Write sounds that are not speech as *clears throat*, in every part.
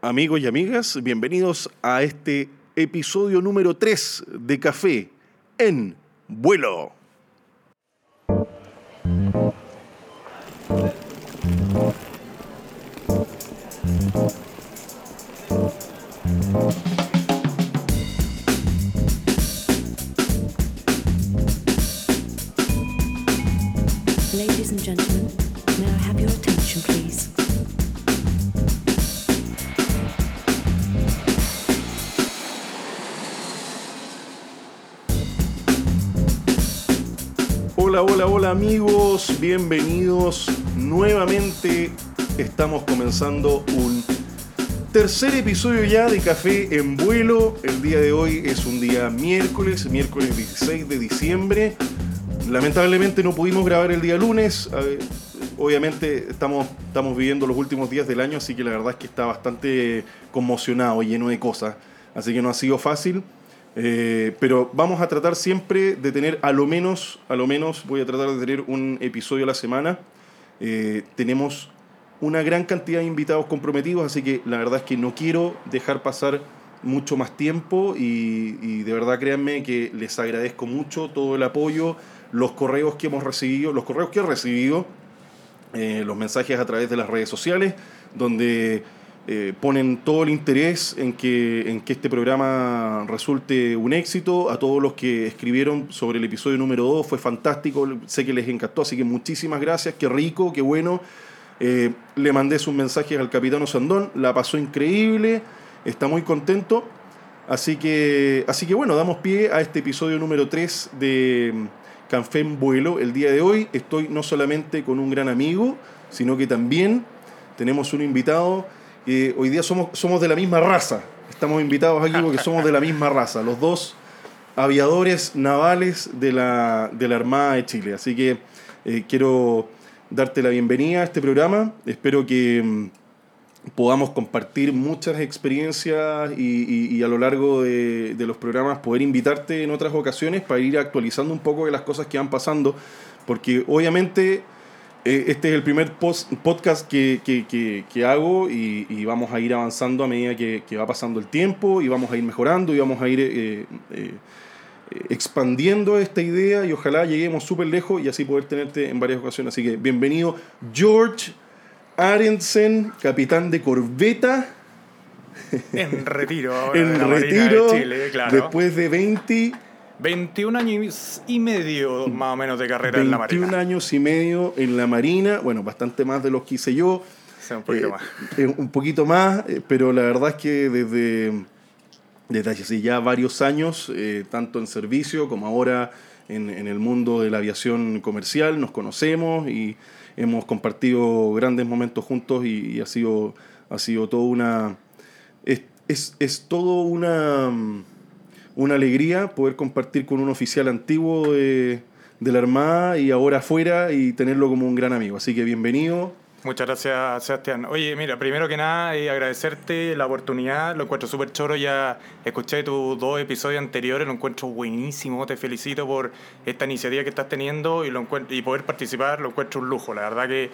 Amigos y amigas, bienvenidos a este episodio número 3 de Café en vuelo. Amigos, bienvenidos nuevamente. Estamos comenzando un tercer episodio ya de Café en vuelo. El día de hoy es un día miércoles, miércoles 16 de diciembre. Lamentablemente no pudimos grabar el día lunes. Obviamente estamos, estamos viviendo los últimos días del año, así que la verdad es que está bastante conmocionado y lleno de cosas. Así que no ha sido fácil. Eh, pero vamos a tratar siempre de tener a lo menos, a lo menos voy a tratar de tener un episodio a la semana. Eh, tenemos una gran cantidad de invitados comprometidos, así que la verdad es que no quiero dejar pasar mucho más tiempo y, de verdad créanme que les agradezco mucho todo el apoyo, los correos que hemos recibido, los correos que he recibido, eh, los mensajes a través de las redes sociales, donde eh, ponen todo el interés en que, en que este programa resulte un éxito. A todos los que escribieron sobre el episodio número 2, fue fantástico, sé que les encantó, así que muchísimas gracias, qué rico, qué bueno. Eh, le mandé sus mensajes al capitán Osandón, la pasó increíble, está muy contento. Así que, así que bueno, damos pie a este episodio número 3 de Café en Vuelo. El día de hoy estoy no solamente con un gran amigo, sino que también tenemos un invitado. Hoy día somos, somos de la misma raza. Estamos invitados aquí porque somos de la misma raza. Los dos aviadores navales de la, de la Armada de Chile. Así que eh, quiero darte la bienvenida a este programa. Espero que mm, podamos compartir muchas experiencias y, a lo largo de, de los programas poder invitarte en otras ocasiones para ir actualizando un poco de las cosas que van pasando. Porque obviamente este es el primer post- podcast que, que- que- que hago y, y vamos a ir avanzando a medida que, va pasando el tiempo y vamos a ir mejorando y vamos a ir... eh, eh, eh, expandiendo esta idea y ojalá lleguemos súper lejos y así poder tenerte en varias ocasiones. Así que bienvenido George Arensen, capitán de corbeta En retiro *laughs* ahora en de retiro de Chile, claro. después de 20, 21 años y medio más o menos de carrera en la 21 Marina. años y medio en la Marina, bueno, bastante más de los que hice yo. Sea, un poquito Eh, más. eh, un poquito más, eh, pero la verdad es que desde, desde hace ya varios años, tanto en servicio como ahora en, en el mundo de la aviación comercial, nos conocemos y hemos compartido grandes momentos juntos y, y ha, sido, ha sido todo una... Es, es, es todo una, una alegría poder compartir con un oficial antiguo de, de la Armada y ahora afuera y tenerlo como un gran amigo. Así que bienvenido. Muchas gracias, Sebastián. Oye, mira, primero que nada, eh, agradecerte la oportunidad. Lo encuentro súper choro. Ya escuché tus dos episodios anteriores, lo encuentro buenísimo. Te felicito por esta iniciativa que estás teniendo y, lo y poder participar, lo encuentro un lujo. La verdad que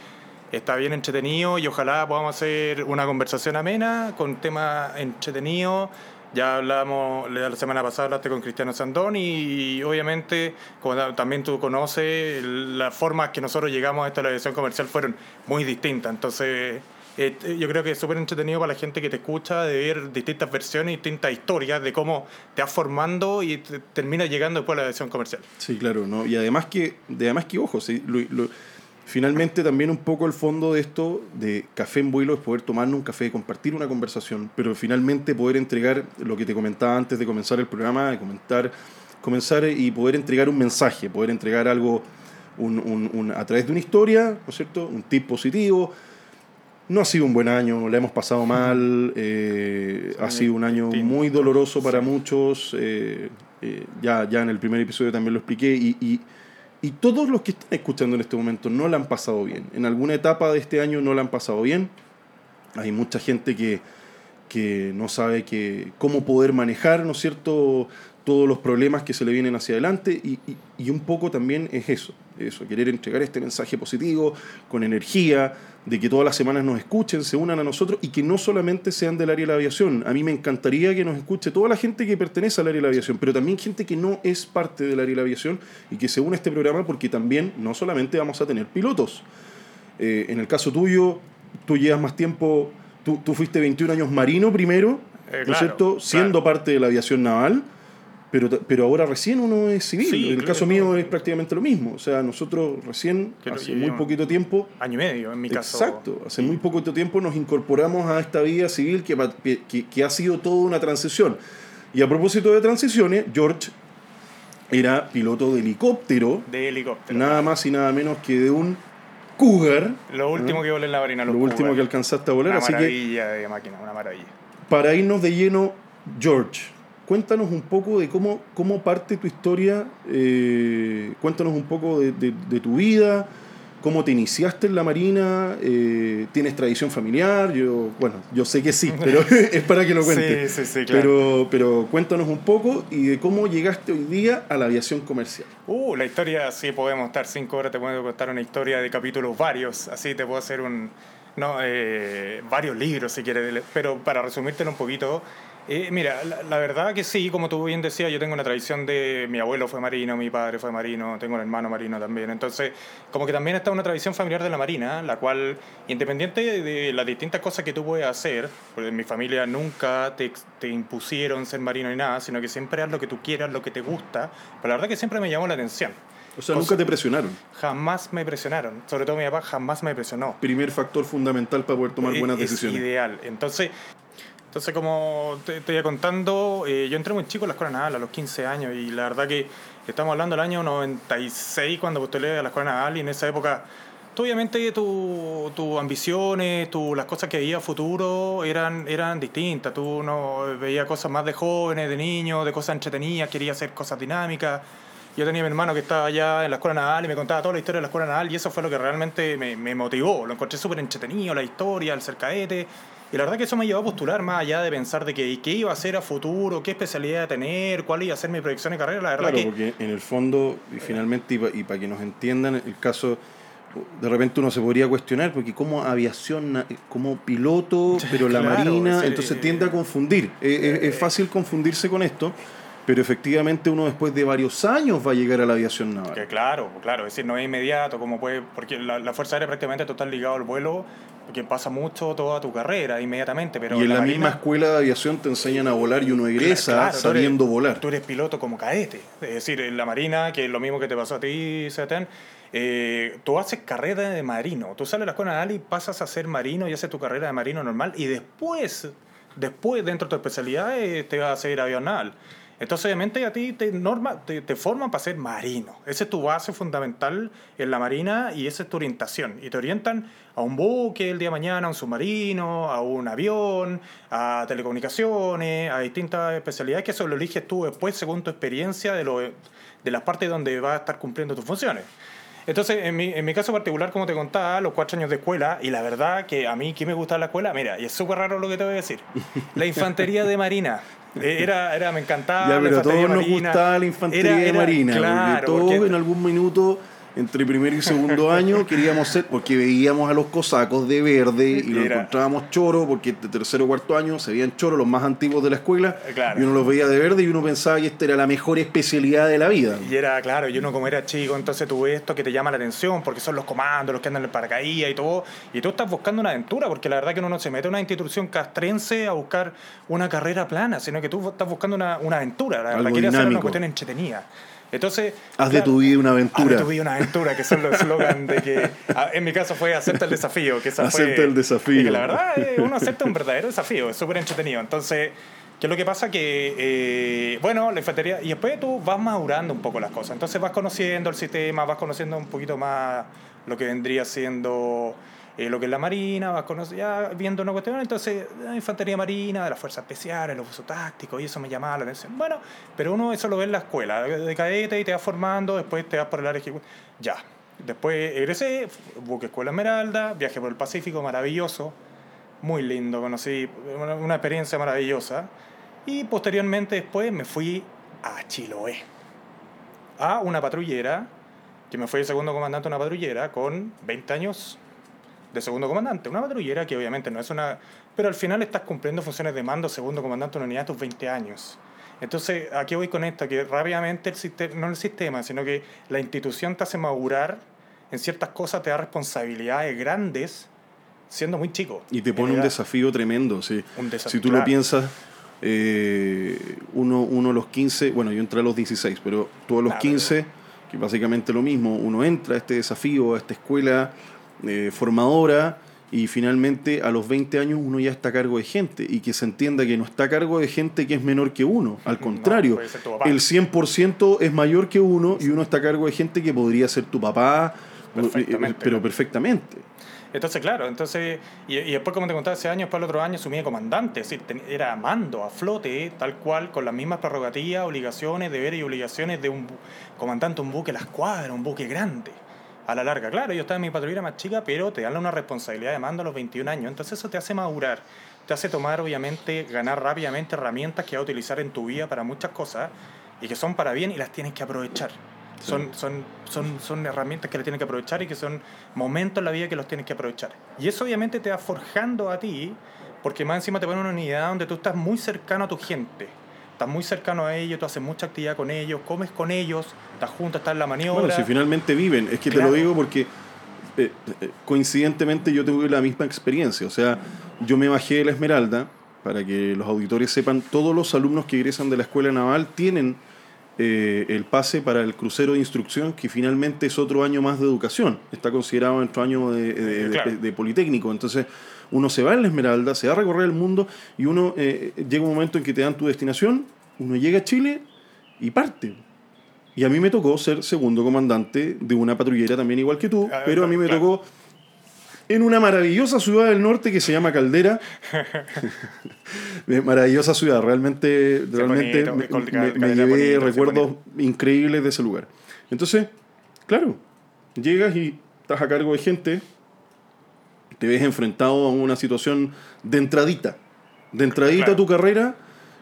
está bien entretenido y ojalá podamos hacer una conversación amena con temas entretenidos. Ya hablamos, la semana pasada hablaste con Cristiano Sandón y, obviamente, como ta- también tú conoces, las formas que nosotros llegamos a esta aviación comercial fueron muy distintas. Entonces, eh, yo creo que es súper entretenido para la gente que te escucha de ver distintas versiones, distintas historias de cómo te vas formando y te- terminas llegando después a la aviación comercial. Sí, claro, ¿no? Y además que, de además que ojo, sí, lo- lo- finalmente también un poco el fondo de esto de café en vuelo es poder tomarnos un café, compartir una conversación, pero finalmente poder entregar lo que te comentaba antes de comenzar el programa, de comentar, comenzar y poder entregar un mensaje, poder entregar algo un- un- un- a través de una historia, ¿no es cierto? Un tip positivo. No ha sido un buen año, la hemos pasado mal, eh, ha sido un año muy doloroso para muchos, eh, eh, ya, ya en el primer episodio también lo expliqué, y, y, y todos los que están escuchando en este momento no la han pasado bien, en alguna etapa de este año no la han pasado bien, hay mucha gente que, que no sabe que, cómo poder manejar, ¿no es cierto?, todos los problemas que se le vienen hacia adelante y, y- y un poco también es eso, eso, querer entregar este mensaje positivo, con energía, de que todas las semanas nos escuchen, se unan a nosotros y que no solamente sean del área de la aviación. A mí me encantaría que nos escuche toda la gente que pertenece al área de la aviación, pero también gente que no es parte del área de la aviación y que se une a este programa porque también no solamente vamos a tener pilotos. Eh, en el caso tuyo, tú llevas más tiempo, tú, tú fuiste 21 años marino primero, Eh, ¿no es claro, cierto? Siendo claro. parte de la aviación naval, pero, pero ahora recién uno es civil. Sí, en el caso no. mío es prácticamente lo mismo. O sea, nosotros recién, Que hace muy poquito tiempo, Año y medio, en mi caso. Exacto, hace muy poquito tiempo nos incorporamos a esta vida civil que, que, que ha sido toda una transición. Y a propósito de transiciones, George era piloto de helicóptero, De helicóptero. nada más y nada menos que de un Cougar, Lo último que volé en la marina, lo los último Cougar. que alcanzaste a volar. Una Así que maravilla de máquina, una maravilla. para irnos de lleno, George, cuéntanos un poco de cómo, cómo parte tu historia, eh, cuéntanos un poco de, de- de tu vida, cómo te iniciaste en la Marina, eh, tienes tradición familiar, yo, bueno, yo sé que sí, pero *laughs* *laughs* es para que lo cuentes. Sí, sí, sí, claro. Pero, pero cuéntanos un poco y de cómo llegaste hoy día a la aviación comercial. Uh, la historia, sí, podemos estar cinco horas, te puedo contar una historia de capítulos varios, así te puedo hacer un, no, eh, varios libros si quieres, pero para resumírtelo un poquito, eh, mira, la, la verdad que sí, como tú bien decías, yo tengo una tradición de, mi abuelo fue marino, mi padre fue marino, tengo un hermano marino también, entonces como que también está una tradición familiar de la marina, la cual, independiente de las distintas cosas que tú puedes hacer, porque en mi familia nunca te, te impusieron ser marino ni nada, sino que siempre haz lo que tú quieras, lo que te gusta, pero la verdad que siempre me llamó la atención. O sea, nunca te presionaron. Jamás me presionaron, sobre todo mi papá jamás me presionó. Primer factor fundamental para poder tomar Es- buenas es decisiones. ideal. Entonces, entonces como te, te iba contando, eh, yo entré muy chico en la escuela naval a los 15 años y la verdad que estamos hablando del año 96 cuando postulé a la escuela naval y en esa época, tú, obviamente tus tu ambiciones, tu, las cosas que veías futuro eran, eran distintas. Tú no veías cosas más de jóvenes, de niños, de cosas entretenidas, quería hacer cosas dinámicas. Yo tenía a mi hermano que estaba allá en la escuela naval y me contaba toda la historia de la escuela naval y eso fue lo que realmente me, me motivó. Lo encontré súper entretenido, la historia, el cercaete. Y la verdad que eso me llevó a postular más allá de pensar de que, qué iba a hacer a futuro, qué especialidad iba a tener, cuál iba a ser mi proyección de carrera. La verdad Claro, que porque en el fondo, y finalmente, y para que nos entiendan, el caso, de repente uno se podría cuestionar, porque como aviación, como piloto, *laughs* pero la Claro, marina, entonces tiende a confundir. Eh, eh, es fácil confundirse con esto, pero efectivamente uno después de varios años va a llegar a la aviación Que naval. claro, claro, es decir, no es inmediato, como puede, porque la, la Fuerza Aérea prácticamente total ligado al vuelo, porque pasa mucho toda tu carrera inmediatamente, pero y en la, Marina- misma escuela de aviación te enseñan a volar y uno egresa Claro, tú eres- sabiendo volar. Tú eres piloto como cadete. Es decir, en la Marina, que es lo mismo que te pasó a ti, Sebastián, eh, tú haces carrera de marino. Tú sales de la escuela naval y pasas a ser marino y haces tu carrera de marino normal y después, después dentro de tu especialidad, eh, te vas a hacer avión naval. Entonces, obviamente, a ti te, norma, forman para ser marino. Esa es tu base fundamental en la marina y esa es tu orientación. Y te orientan a un buque el día de mañana, a un submarino, a un avión, a telecomunicaciones, a distintas especialidades que eso lo eliges tú después según tu experiencia de, lo, de las partes donde vas a estar cumpliendo tus funciones. Entonces, en mi, en mi caso particular, como te contaba, los cuatro años de escuela, y la verdad que a mí, ¿qué me gusta la escuela? Mira, y es súper raro lo que te voy a decir. La infantería de marina. Eh, Era, era, me encantaba. Ya, pero a todos nos marina. gustaba la infantería Era- de era- marina, claro, porque todos porque- en algún minuto, entre primero y segundo *laughs* año, queríamos ser, porque veíamos a los cosacos de verde y lo Era- encontrábamos choro, porque de tercero o cuarto año se veían choros los más antiguos de la escuela, Eh, Claro. y uno los veía de verde y uno pensaba que esta era la mejor especialidad de la vida. Y era, claro, y uno como era chico, entonces tú ves esto que te llama la atención, porque son los comandos, los que andan en el paracaídas y todo, y tú estás buscando una aventura, porque la verdad que uno no se mete a una institución castrense a buscar una carrera plana, sino que tú estás buscando una, una aventura, la verdad, quieres hacer una cuestión entretenida. Entonces, Haz de claro, tu vida una Haz aventura. de tu vida una aventura, que son los eslogan de que, en mi caso fue acepta el desafío. Que esa fue- Acepta el desafío. y que la verdad, eh, uno acepta un verdadero desafío, es súper entretenido. Entonces, ¿qué es lo que pasa? Que, eh, bueno, la infantería, y después tú vas madurando un poco las cosas. Entonces vas conociendo el sistema, vas conociendo un poquito más lo que vendría siendo eh, lo que es la marina, vas conoci- ya viendo una cuestión. Entonces, la infantería marina, de las fuerzas especiales, los usos tácticos, y eso me llamaba. Bueno, pero uno eso lo ve en la escuela, de cadete y te vas formando, después te vas por el área Ya. Después egresé, buque Escuela Esmeralda, viaje por el Pacífico, maravilloso, muy lindo, conocí una, una experiencia maravillosa. Y posteriormente después me fui a Chiloé. A una patrullera, que me fue el segundo comandante de una patrullera con 20 años de segundo comandante. Una patrullera que obviamente no es una... Pero al final estás cumpliendo funciones de mando segundo comandante de una unidad a tus 20 años. Entonces, aquí voy con esto, que rápidamente el sistema, no el sistema, sino que la institución te hace madurar en ciertas cosas, te da responsabilidades grandes siendo muy chico. Y te pone un desafío tremendo. Sí. Un desafío, si tú claro. lo piensas, eh, uno, uno a los 15, bueno, yo entré a los 16, pero tú a los Ah, 15, que básicamente lo mismo, uno entra a este desafío, a esta escuela eh, formadora. Y finalmente a los 20 años uno ya está a cargo de gente y que se entienda que no está a cargo de gente que es menor que uno. Al contrario, papá. el 100% es mayor que uno y uno está a cargo de gente que podría ser tu papá, Perfectamente. pero perfectamente. Entonces, claro, entonces, y, y después, como te contaba, ese año, después el otro año asumí de comandante, es decir, ten- era mando a flote, tal cual, con las mismas prerrogativas, obligaciones, deberes y obligaciones de un comandante, un buque, la escuadra, un buque grande. A la larga, claro, yo estaba en mi patrullera más chica, pero te dan una responsabilidad de mando a los 21 años, entonces eso te hace madurar, te hace tomar, obviamente, ganar rápidamente herramientas que vas a utilizar en tu vida para muchas cosas y que son para bien y las tienes que aprovechar. Son, son, son, son herramientas que le tienes que aprovechar y que son momentos en la vida que los tienes que aprovechar. Y eso obviamente te va forjando a ti, porque más encima te pone una unidad donde tú estás muy cercano a tu gente. Estás muy cercano a ellos, tú haces mucha actividad con ellos, comes con ellos, estás junto, estás en la maniobra. Bueno, si finalmente viven, es que te lo digo porque eh, eh, coincidentemente yo tuve la misma experiencia. O sea, yo me bajé de la Esmeralda, para que los auditores sepan, todos los alumnos que egresan de la escuela naval tienen eh, el pase para el crucero de instrucción, que finalmente es otro año más de educación. Está considerado nuestro año de, de- de- de Politécnico. Entonces, uno se va en la Esmeralda, se va a recorrer el mundo y uno eh, llega un momento en que te dan tu destinación, uno llega a Chile y parte. Y a mí me tocó ser segundo comandante de una patrullera también igual que tú, Ah, pero a mí me tocó en una maravillosa ciudad del norte que se llama Caldera. *laughs* maravillosa ciudad, realmente, realmente bonito, me, me- llevé bonito, recuerdos increíbles de ese lugar. Entonces, claro, llegas y estás a cargo de gente, te ves enfrentado a una situación de entradita, de entradita Claro. a tu carrera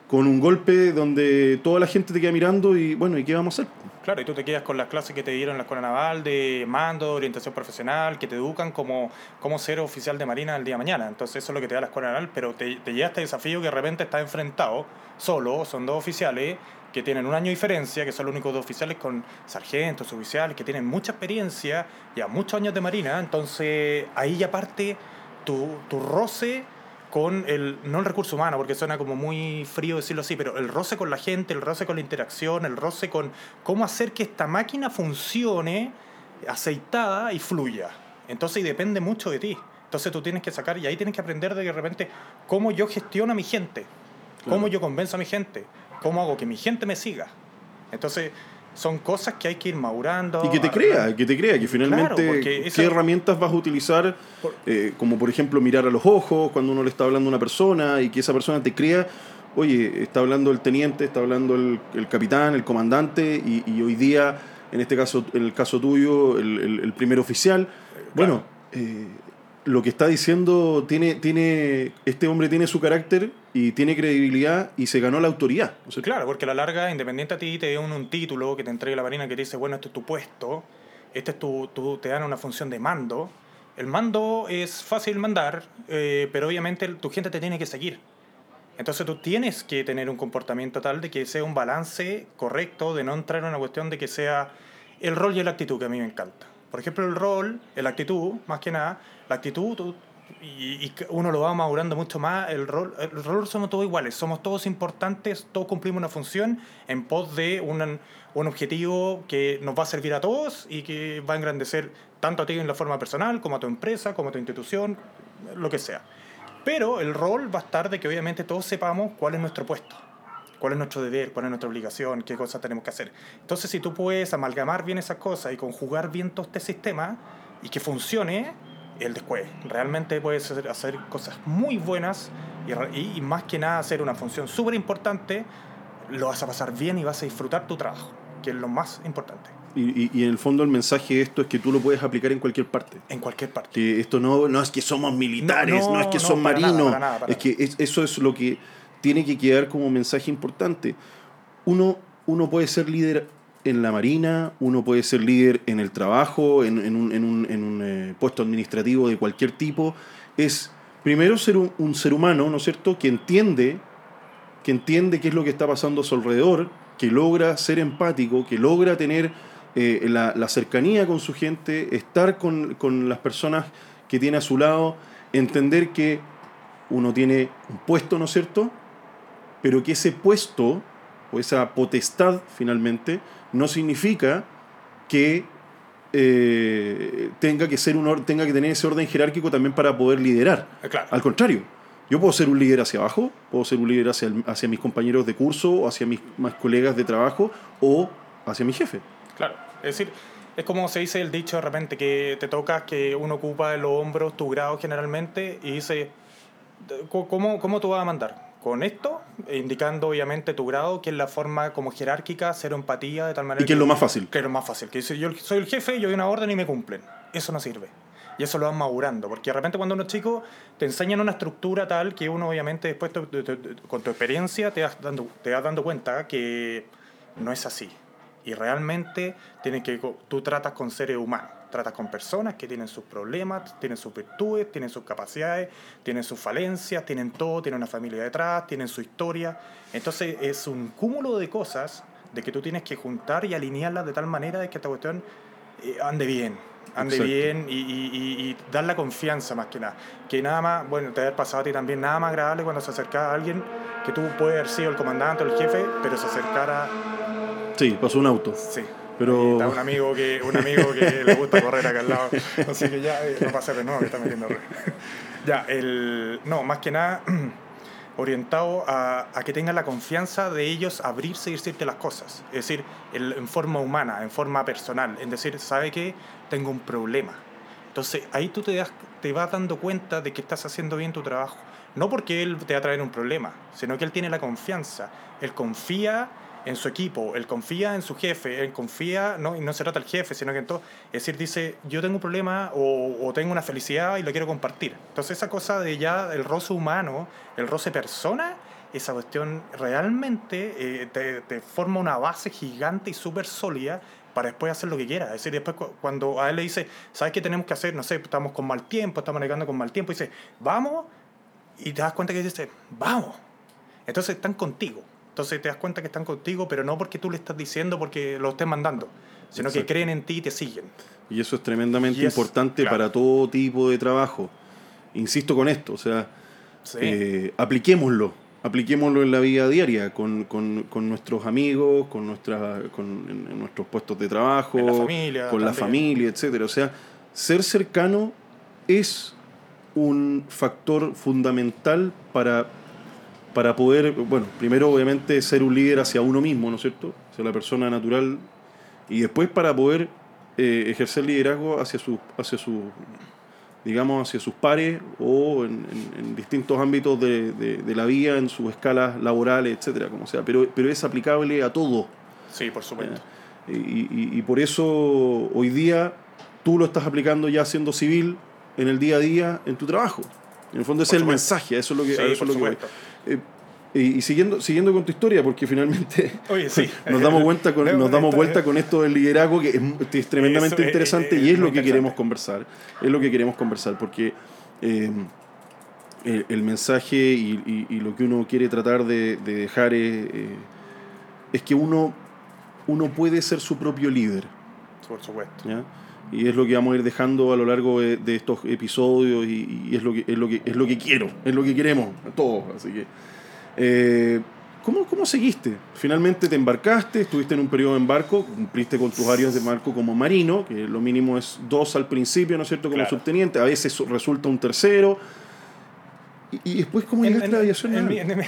con un golpe donde toda la gente te queda mirando y bueno, ¿y qué vamos a hacer? Claro, y tú te quedas con las clases que te dieron en la escuela naval de mando, de orientación profesional, que te educan como, como ser oficial de marina el día de mañana. Entonces eso es lo que te da la escuela naval, pero te, te llega este desafío que de repente estás enfrentado solo, son dos oficiales que tienen un año de diferencia, que son los únicos dos oficiales con sargentos, oficiales, que tienen mucha experiencia, ya muchos años de marina, entonces ahí ya parte tu, tu roce con el, no el recurso humano, porque suena como muy frío decirlo así, pero el roce con la gente, el roce con la interacción, el roce con cómo hacer que esta máquina funcione aceitada y fluya. Entonces, y depende mucho de ti. Entonces tú tienes que sacar, y ahí tienes que aprender de, de repente cómo yo gestiono a mi gente, cómo Claro. yo convenzo a mi gente, cómo hago que mi gente me siga. Entonces, son cosas que hay que ir madurando. Y que te crea, que te crea, que finalmente Claro, qué herramientas vas a utilizar, eh, como por ejemplo mirar a los ojos cuando uno le está hablando a una persona y que esa persona te crea, oye, está hablando el teniente, está hablando el, el capitán, el comandante y, y hoy día, en este caso, en el caso tuyo, el, el- el primer oficial, bueno, eh, lo que está diciendo tiene, tiene, este hombre tiene su carácter y tiene credibilidad y se ganó la autoridad. ¿no es cierto? Claro, porque a la larga, independiente a ti, te dan un título que te entregue la marina que te dice, bueno, este es tu puesto, este es tu, tu- te dan una función de mando. El mando es fácil mandar, eh, pero obviamente tu gente te tiene que seguir. Entonces tú tienes que tener un comportamiento tal de que sea un balance correcto, de no entrar en una cuestión de que sea el rol y la actitud, que a mí me encanta. Por ejemplo, el rol, la actitud, más que nada, la actitud, tú- y, y uno lo va madurando mucho más, el rol, el rol somos todos iguales, somos todos importantes, todos cumplimos una función en pos de un, un objetivo que nos va a servir a todos y que va a engrandecer tanto a ti en la forma personal, como a tu empresa, como a tu institución, lo que sea. Pero el rol va a estar de que obviamente todos sepamos cuál es nuestro puesto, cuál es nuestro deber, cuál es nuestra obligación, qué cosas tenemos que hacer. Entonces, si tú puedes amalgamar bien esas cosas y conjugar bien todo este sistema y que funcione, el después realmente puedes hacer, hacer cosas muy buenas y, y- y más que nada hacer una función súper importante, lo vas a pasar bien y vas a disfrutar tu trabajo, que es lo más importante, Y, y- en el fondo el mensaje de esto es que tú lo puedes aplicar en cualquier parte. en cualquier parte. Que esto no, no es que somos militares, no, No, es que no, son para nada, marinos, para nada, para es que es- eso es lo que tiene que quedar como mensaje importante. Uno uno puede ser líder en la Marina, uno puede ser líder en el trabajo, en, un, en un- en un, eh, puesto administrativo de cualquier tipo, es primero ser un, un ser humano, ¿no es cierto?, que entiende, que entiende qué es lo que está pasando a su alrededor, que logra ser empático, que logra tener eh, la, la cercanía con su gente, estar con, con las personas que tiene a su lado, entender que uno tiene un puesto, ¿no es cierto?, pero que ese puesto o esa potestad finalmente no significa que eh, tenga que ser un or- tenga que tener ese orden jerárquico también para poder liderar. Claro. Al contrario, yo puedo ser un líder hacia abajo, puedo ser un líder hacia, el- hacia mis compañeros de curso, o hacia mis más colegas de trabajo o hacia mi jefe. Claro, es decir, es como se dice el dicho de repente que te toca que uno ocupa los hombros tu grado generalmente y dice, "Co- ¿cómo, cómo tú vas a mandar? Con esto, indicando obviamente tu grado, que es la forma como jerárquica, cero empatía, de tal manera Y que es lo más fácil. Que es lo más fácil, que dice, yo soy el jefe, yo doy una orden y me cumplen. Eso no sirve. Y eso lo van madurando, porque de repente cuando uno es chico te enseñan una estructura tal que uno obviamente después te- te- te- con tu experiencia te vas, dando, te vas dando cuenta que no es así. Y realmente tiene que, tú tratas con seres humanos, tratas con personas que tienen sus problemas, tienen sus virtudes, tienen sus capacidades, tienen sus falencias, tienen todo, tienen una familia detrás, tienen su historia. Entonces es un cúmulo de cosas de que tú tienes que juntar y alinearlas de tal manera de que esta cuestión eh, ande bien, ande Exacto. bien y, y- y- y dar la confianza más que nada. Que nada más, bueno, te haber pasado a ti también, nada más agradable cuando se acercaba a alguien que tú puedes haber sido el comandante o el jefe, pero se acercara Sí, pasó un auto. Sí. Pero- Está un amigo que, un amigo que *laughs* le gusta correr acá al lado. Así que ya eh, no pasa de nuevo que está metiendo ruido. *laughs* Ya, el. No, más que nada *clears throat* orientado a, a que tengan la confianza de ellos abrirse y decirte las cosas. Es decir, el- en forma humana, en forma personal. En decir, ¿sabe qué? Tengo un problema. Entonces ahí tú te, das, te vas dando cuenta de que estás haciendo bien tu trabajo. No porque él te va a traer un problema, sino que él tiene la confianza. Él confía en su equipo, él confía en su jefe, él confía, no, y no se trata el jefe, sino que en todo, es decir, dice, yo tengo un problema o, o tengo una felicidad y lo quiero compartir. Entonces esa cosa de ya el roce humano, el roce persona, esa cuestión realmente eh, te, te forma una base gigante y súper sólida para después hacer lo que quieras. Es decir, después cu- cuando a él le dice, ¿sabes qué tenemos que hacer? No sé, estamos con mal tiempo, estamos navegando con mal tiempo, y dice, vamos, y te das cuenta que dice, vamos. Entonces están contigo. Entonces te das cuenta que están contigo, pero no porque tú le estás diciendo, porque lo estés mandando, sino que creen en ti y te siguen. Y eso es tremendamente es- importante claro. para todo tipo de trabajo. Insisto con esto, o sea, Sí. eh, apliquémoslo, apliquémoslo en la vida diaria, con, con- con nuestros amigos, con, nuestra, con en, en nuestros puestos de trabajo, la familia con la familia, etcétera. O sea, ser cercano es un factor fundamental para, para poder, bueno, primero obviamente ser un líder hacia uno mismo, ¿no es cierto? Hacia la persona natural, y después para poder eh, ejercer liderazgo hacia su, hacia su digamos, hacia sus pares o en, en- en distintos ámbitos de, de- de la vida, en sus escalas laborales, etcétera, como sea. Pero, pero es aplicable a todo. Sí, por supuesto. Y, y- y por eso hoy día tú lo estás aplicando ya siendo civil en el día a día en tu trabajo. En el fondo ese es el mensaje, eso es lo que, Sí, eso por es lo que voy. Eh, y, y siguiendo, siguiendo con tu historia, porque finalmente *laughs* Oye, sí. *laughs* nos damos vuelta con, nos damos Esto- vuelta con esto del liderazgo que es, es tremendamente Eso, eh, interesante eh, y es lo que queremos conversar. Es lo que queremos conversar, porque eh, el, el mensaje y, y- y lo que uno quiere tratar de, de dejar es, eh, es que uno, uno puede ser su propio líder. Por supuesto. ¿ya? Y es lo que vamos a ir dejando a lo largo de, de estos episodios y, y es, lo que, es, lo que, es lo que quiero, es lo que queremos, todos. Así que, eh, ¿cómo, ¿cómo seguiste? Finalmente te embarcaste, estuviste en un periodo de embarco, cumpliste con tus áreas de embarco como marino, que lo mínimo es dos al principio, ¿no es cierto? Como Claro. subteniente, a veces resulta un tercero. Y, y después, ¿cómo En- llegaste a la en- aviación en en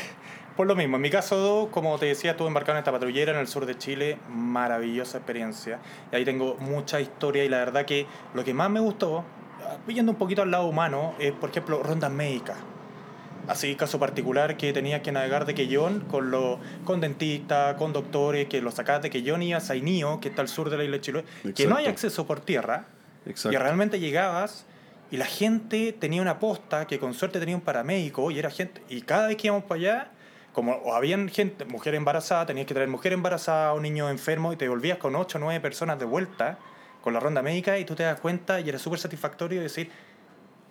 por lo mismo, en mi caso, como te decía, estuve embarcado en esta patrullera en el sur de Chile, maravillosa experiencia. Y ahí tengo mucha historia y la verdad que lo que más me gustó, yendo un poquito al lado humano, es por ejemplo rondas médicas. Así, caso particular que tenía que navegar de Quellón con, los con dentistas, con doctores, que los sacabas de Quellón y a Sainío, que está al sur de la isla de Chiloé, que no hay acceso por tierra. Exacto. Y realmente llegabas y la gente tenía una posta que con suerte tenía un paramédico y era gente. Y cada vez que íbamos para allá, como o habían gente, mujer embarazada, tenías que traer mujer embarazada o niño enfermo y te volvías con 8 o 9 personas de vuelta con la ronda médica y tú te das cuenta y era súper satisfactorio decir,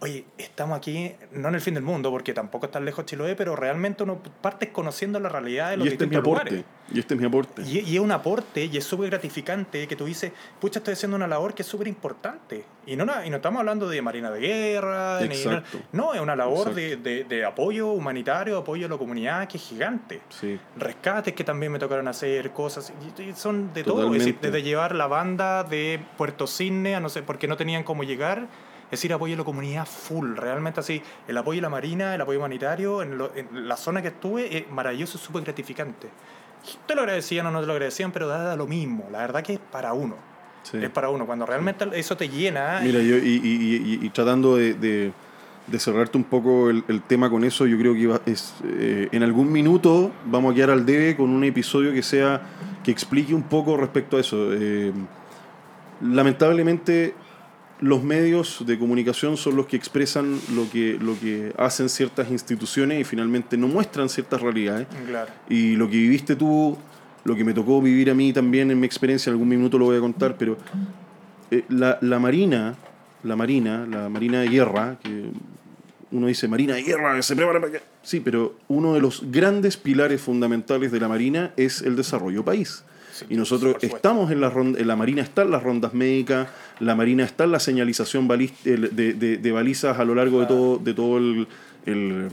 oye, estamos aquí, no en el fin del mundo, porque tampoco está lejos Chiloé, pero realmente uno parte conociendo la realidad de los Y este es mi distintos aporte. lugares. Y este es mi aporte. Y, y es un aporte y es súper gratificante que tú dices, pucha, estoy haciendo una labor que es súper importante. Y no, y no estamos hablando de Marina de Guerra, ni- Exacto. no, es una labor de, de- de apoyo humanitario, apoyo a la comunidad que es gigante. Sí. Rescates que también me tocaron hacer, cosas, y- son de todo. Es decir, desde llevar la banda de Puerto Cisne a no sé, porque no tenían cómo llegar. Es decir, apoyo a la comunidad full, realmente así. El apoyo a la marina, el apoyo humanitario, en, lo- en la zona que estuve, es maravilloso, súper gratificante. Te lo agradecían o no te lo agradecían, pero da lo mismo. La verdad que es para uno. sí. Es para uno. Cuando realmente eso te llena. Mira, yo, y, y- y- y tratando de, de- de cerrarte un poco el, el tema con eso, yo creo que iba- es, eh, en algún minuto vamos a quedar al debe con un episodio que sea que explique un poco respecto a eso. Eh, lamentablemente, los medios de comunicación son los que expresan lo que, lo que hacen ciertas instituciones y finalmente no muestran ciertas realidades. Claro. Y lo que viviste tú, lo que me tocó vivir a mí también en mi experiencia, en algún minuto lo voy a contar, pero eh, la, la Marina, la Marina, la Marina de Guerra, que uno dice Marina de Guerra, que se prepara para que... Sí, pero uno de los grandes pilares fundamentales de la Marina es el desarrollo país. Sí, Y nosotros estamos en la ronda, en la Marina están las rondas médicas, la Marina está en la señalización de, de- de balizas a lo largo de todo, de todo el, el,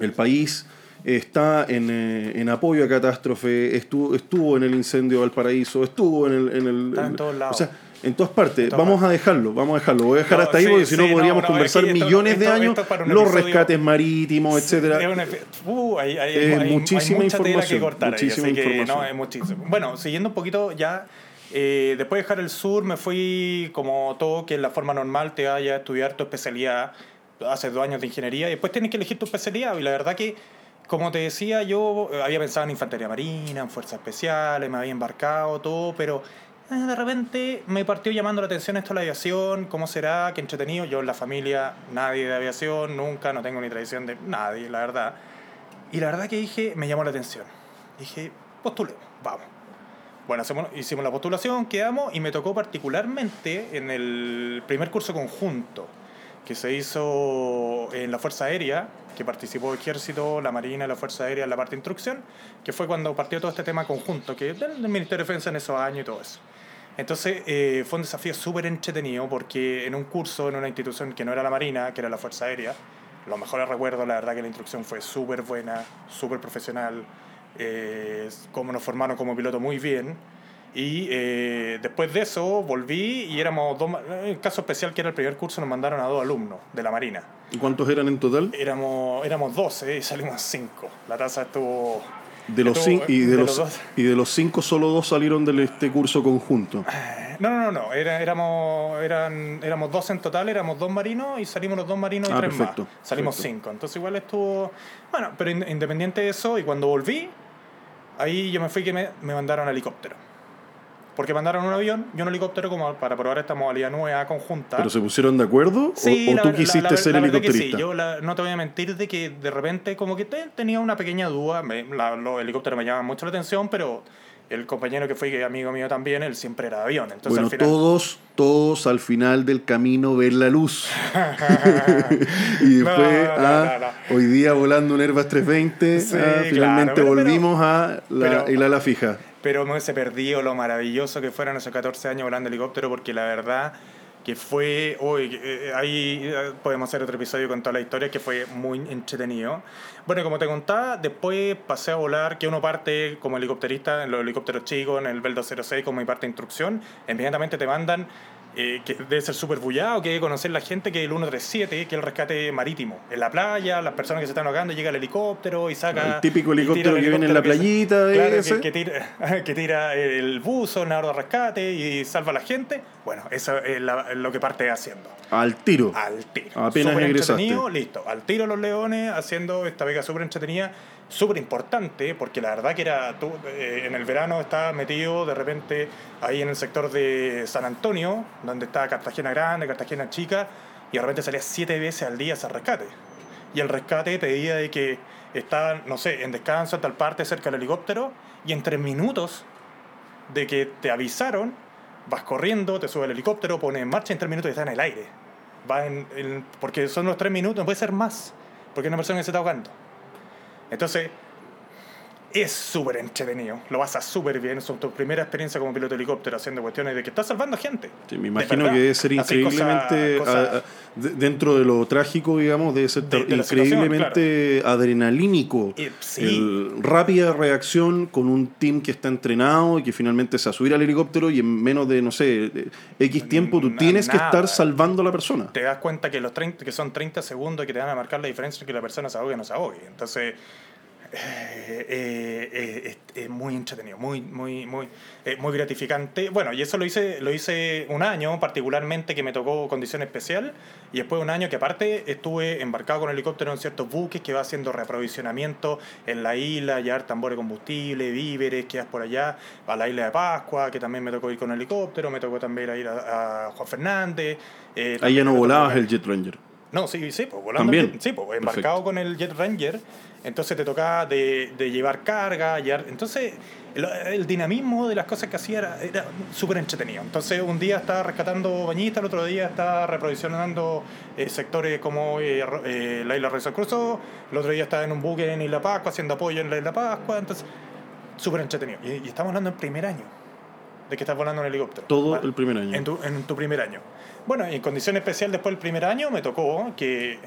el país, está en, eh, en apoyo a catástrofe, estuvo, estuvo en el incendio de Valparaíso, estuvo en el... En el Está en todos lados. O sea, en todas partes. Todas vamos a dejarlo, vamos a dejarlo. Voy a dejar No, hasta ahí sí, porque si no sí, no, podríamos no, conversar es esto- millones de años, es los rescates marítimos, etcétera. Es uh, hay, muchísima información, ahí, es. Bueno, siguiendo un poquito ya, eh, después de dejar el sur me fui como todo, que en la forma normal te vaya a estudiar tu especialidad, haces dos años de ingeniería y después tienes que elegir tu especialidad y la verdad que, como te decía, yo eh, había pensado en infantería marina, en fuerzas especiales, me había embarcado, todo, pero... De repente me partió llamando la atención esto de la aviación, cómo será, qué entretenido. Yo en la familia, nadie de aviación, nunca, no tengo ni tradición de nadie, la verdad. Y la verdad que dije, me llamó la atención. Dije, postulemos, vamos. Bueno, hacemos- hicimos la postulación, quedamos y me tocó particularmente en el primer curso conjunto que se hizo en la Fuerza Aérea, que participó el Ejército, la Marina la Fuerza Aérea la parte de instrucción, que fue cuando partió todo este tema conjunto, que del Ministerio de Defensa en esos años y todo eso. Entonces eh, fue un desafío súper entretenido porque en un curso, en una institución que no era la Marina, que era la Fuerza Aérea, los mejores recuerdos, la verdad que la instrucción fue súper buena, súper profesional, eh, como nos formaron como piloto muy bien. Y eh, después de eso volví y éramos dos, en caso especial que era el primer curso, nos mandaron a dos alumnos de la Marina. ¿Y ¿Cuántos eran en total? Éramos, éramos 12 y salimos 5. La tasa estuvo... De los, estuvo- cin- y, de los, y de los cinco, solo dos salieron de este curso conjunto. No, no, no, no. Era, éramos, eran, éramos 12 en total, éramos dos marinos y salimos los dos marinos y Ah, tres perfecto, más. Salimos perfecto. 5. Entonces igual estuvo... Bueno, pero in- independiente de eso, y cuando volví, ahí yo me fui que me, me mandaron helicóptero. Porque mandaron un avión y un helicóptero como para probar esta modalidad nueva conjunta. ¿Pero se pusieron de acuerdo? ¿O- Sí, ¿O, la tú quisiste la- la- ser helicópterista? sí, yo no te voy a mentir de que de repente como que te- tenía una pequeña duda, me- los helicópteros me llaman mucho la atención, pero el compañero que fue amigo mío también, él siempre era de avión, entonces bueno, al final... todos, todos al final del camino ven la luz. *laughs* *laughs* y No, después, no, ah, no, hoy día volando un Airbus 320, Sí, ah, claro, finalmente pero- pero- volvimos a la, pero- el ala fija. Pero me hubiese perdido lo maravilloso que fueron esos 14 años volando helicóptero, porque la verdad que fue, hoy ahí eh, podemos hacer otro episodio con toda la historia, que fue muy entretenido. Bueno, como te contaba, después pasé a volar, que uno parte como helicópterista en los helicópteros chicos, en el Bell 206, como mi parte de instrucción, inmediatamente te mandan, eh, que debe ser súper bullado, que debe conocer la gente, que el 137, que es el rescate marítimo. En la playa, las personas que se están ahogando, llega el helicóptero y saca... El típico helicóptero el que viene en la helicóptero que- playita, ¿eh? Claro, ese. que, que tira, *laughs* que tira el buzo, el nadador de rescate y salva a la gente. Bueno, eso es la- lo que parte haciendo. Al tiro. Al tiro. Apenas Súper entretenido, listo. Al tiro los leones haciendo esta vega súper entretenida, súper importante, porque la verdad que era, tú, eh, en el verano estaba metido de repente ahí en el sector de San Antonio, donde está Cartagena Grande, Cartagena Chica, y de repente salía siete veces al día a hacer rescate. Y el rescate pedía de que estaban, no sé, en descanso en tal parte cerca del helicóptero y en tres minutos de que te avisaron, vas corriendo, te sube el helicóptero, pones en marcha y en tres minutos está en el aire. Va en, en- porque son los tres minutos, no puede ser más, porque una persona que se está ahogando. Entonces, es súper entretenido, lo vas a súper bien, es tu primera experiencia como piloto de helicóptero haciendo cuestiones de que estás salvando gente. Sí, me imagino que debe ser increíblemente, cosa- cosa- a- a- de- dentro de lo trágico, digamos, debe ser De- de increíblemente adrenalínico. Sí. El- rápida reacción con un team que está entrenado y que finalmente se va a subir al helicóptero y en menos de, no sé, X tiempo tú tienes que estar salvando a la persona. te das cuenta que, los 30, que son 30 segundos que te van a marcar la diferencia entre que la persona se ahogue o no se ahogue. Entonces, eh, eh, muy entretenido, muy, muy, muy, eh, muy gratificante. Bueno, y eso lo hice, lo hice un año, particularmente que me tocó condición especial, y después un año que aparte estuve embarcado con helicóptero en ciertos buques que va haciendo reaprovisionamiento en la isla, llevar tambores de combustible, víveres, que vas por allá, a la isla de Pascua, que también me tocó ir con helicóptero, me tocó también ir a, a Juan Fernández. eh, Ahí ya no volabas el Jet Ranger. No, sí, sí, pues volando. También. Sí, pues embarcado con el Jet Ranger. Entonces te tocaba de, de llevar carga, llevar- entonces el, el dinamismo de las cosas que hacía era, era súper entretenido. Entonces un día estaba rescatando bañistas, el otro día estaba reprovisionando eh, sectores como eh, eh, la isla Reza Cruzó, el otro día estaba en un buque en Isla Pascua haciendo apoyo en la Isla Pascua, entonces súper entretenido. Y, y estamos hablando en primer año de que estás volando en helicóptero. Todo ¿vale? el primer año. En tu, en tu primer año. Bueno, y en condición especial después del primer año me tocó que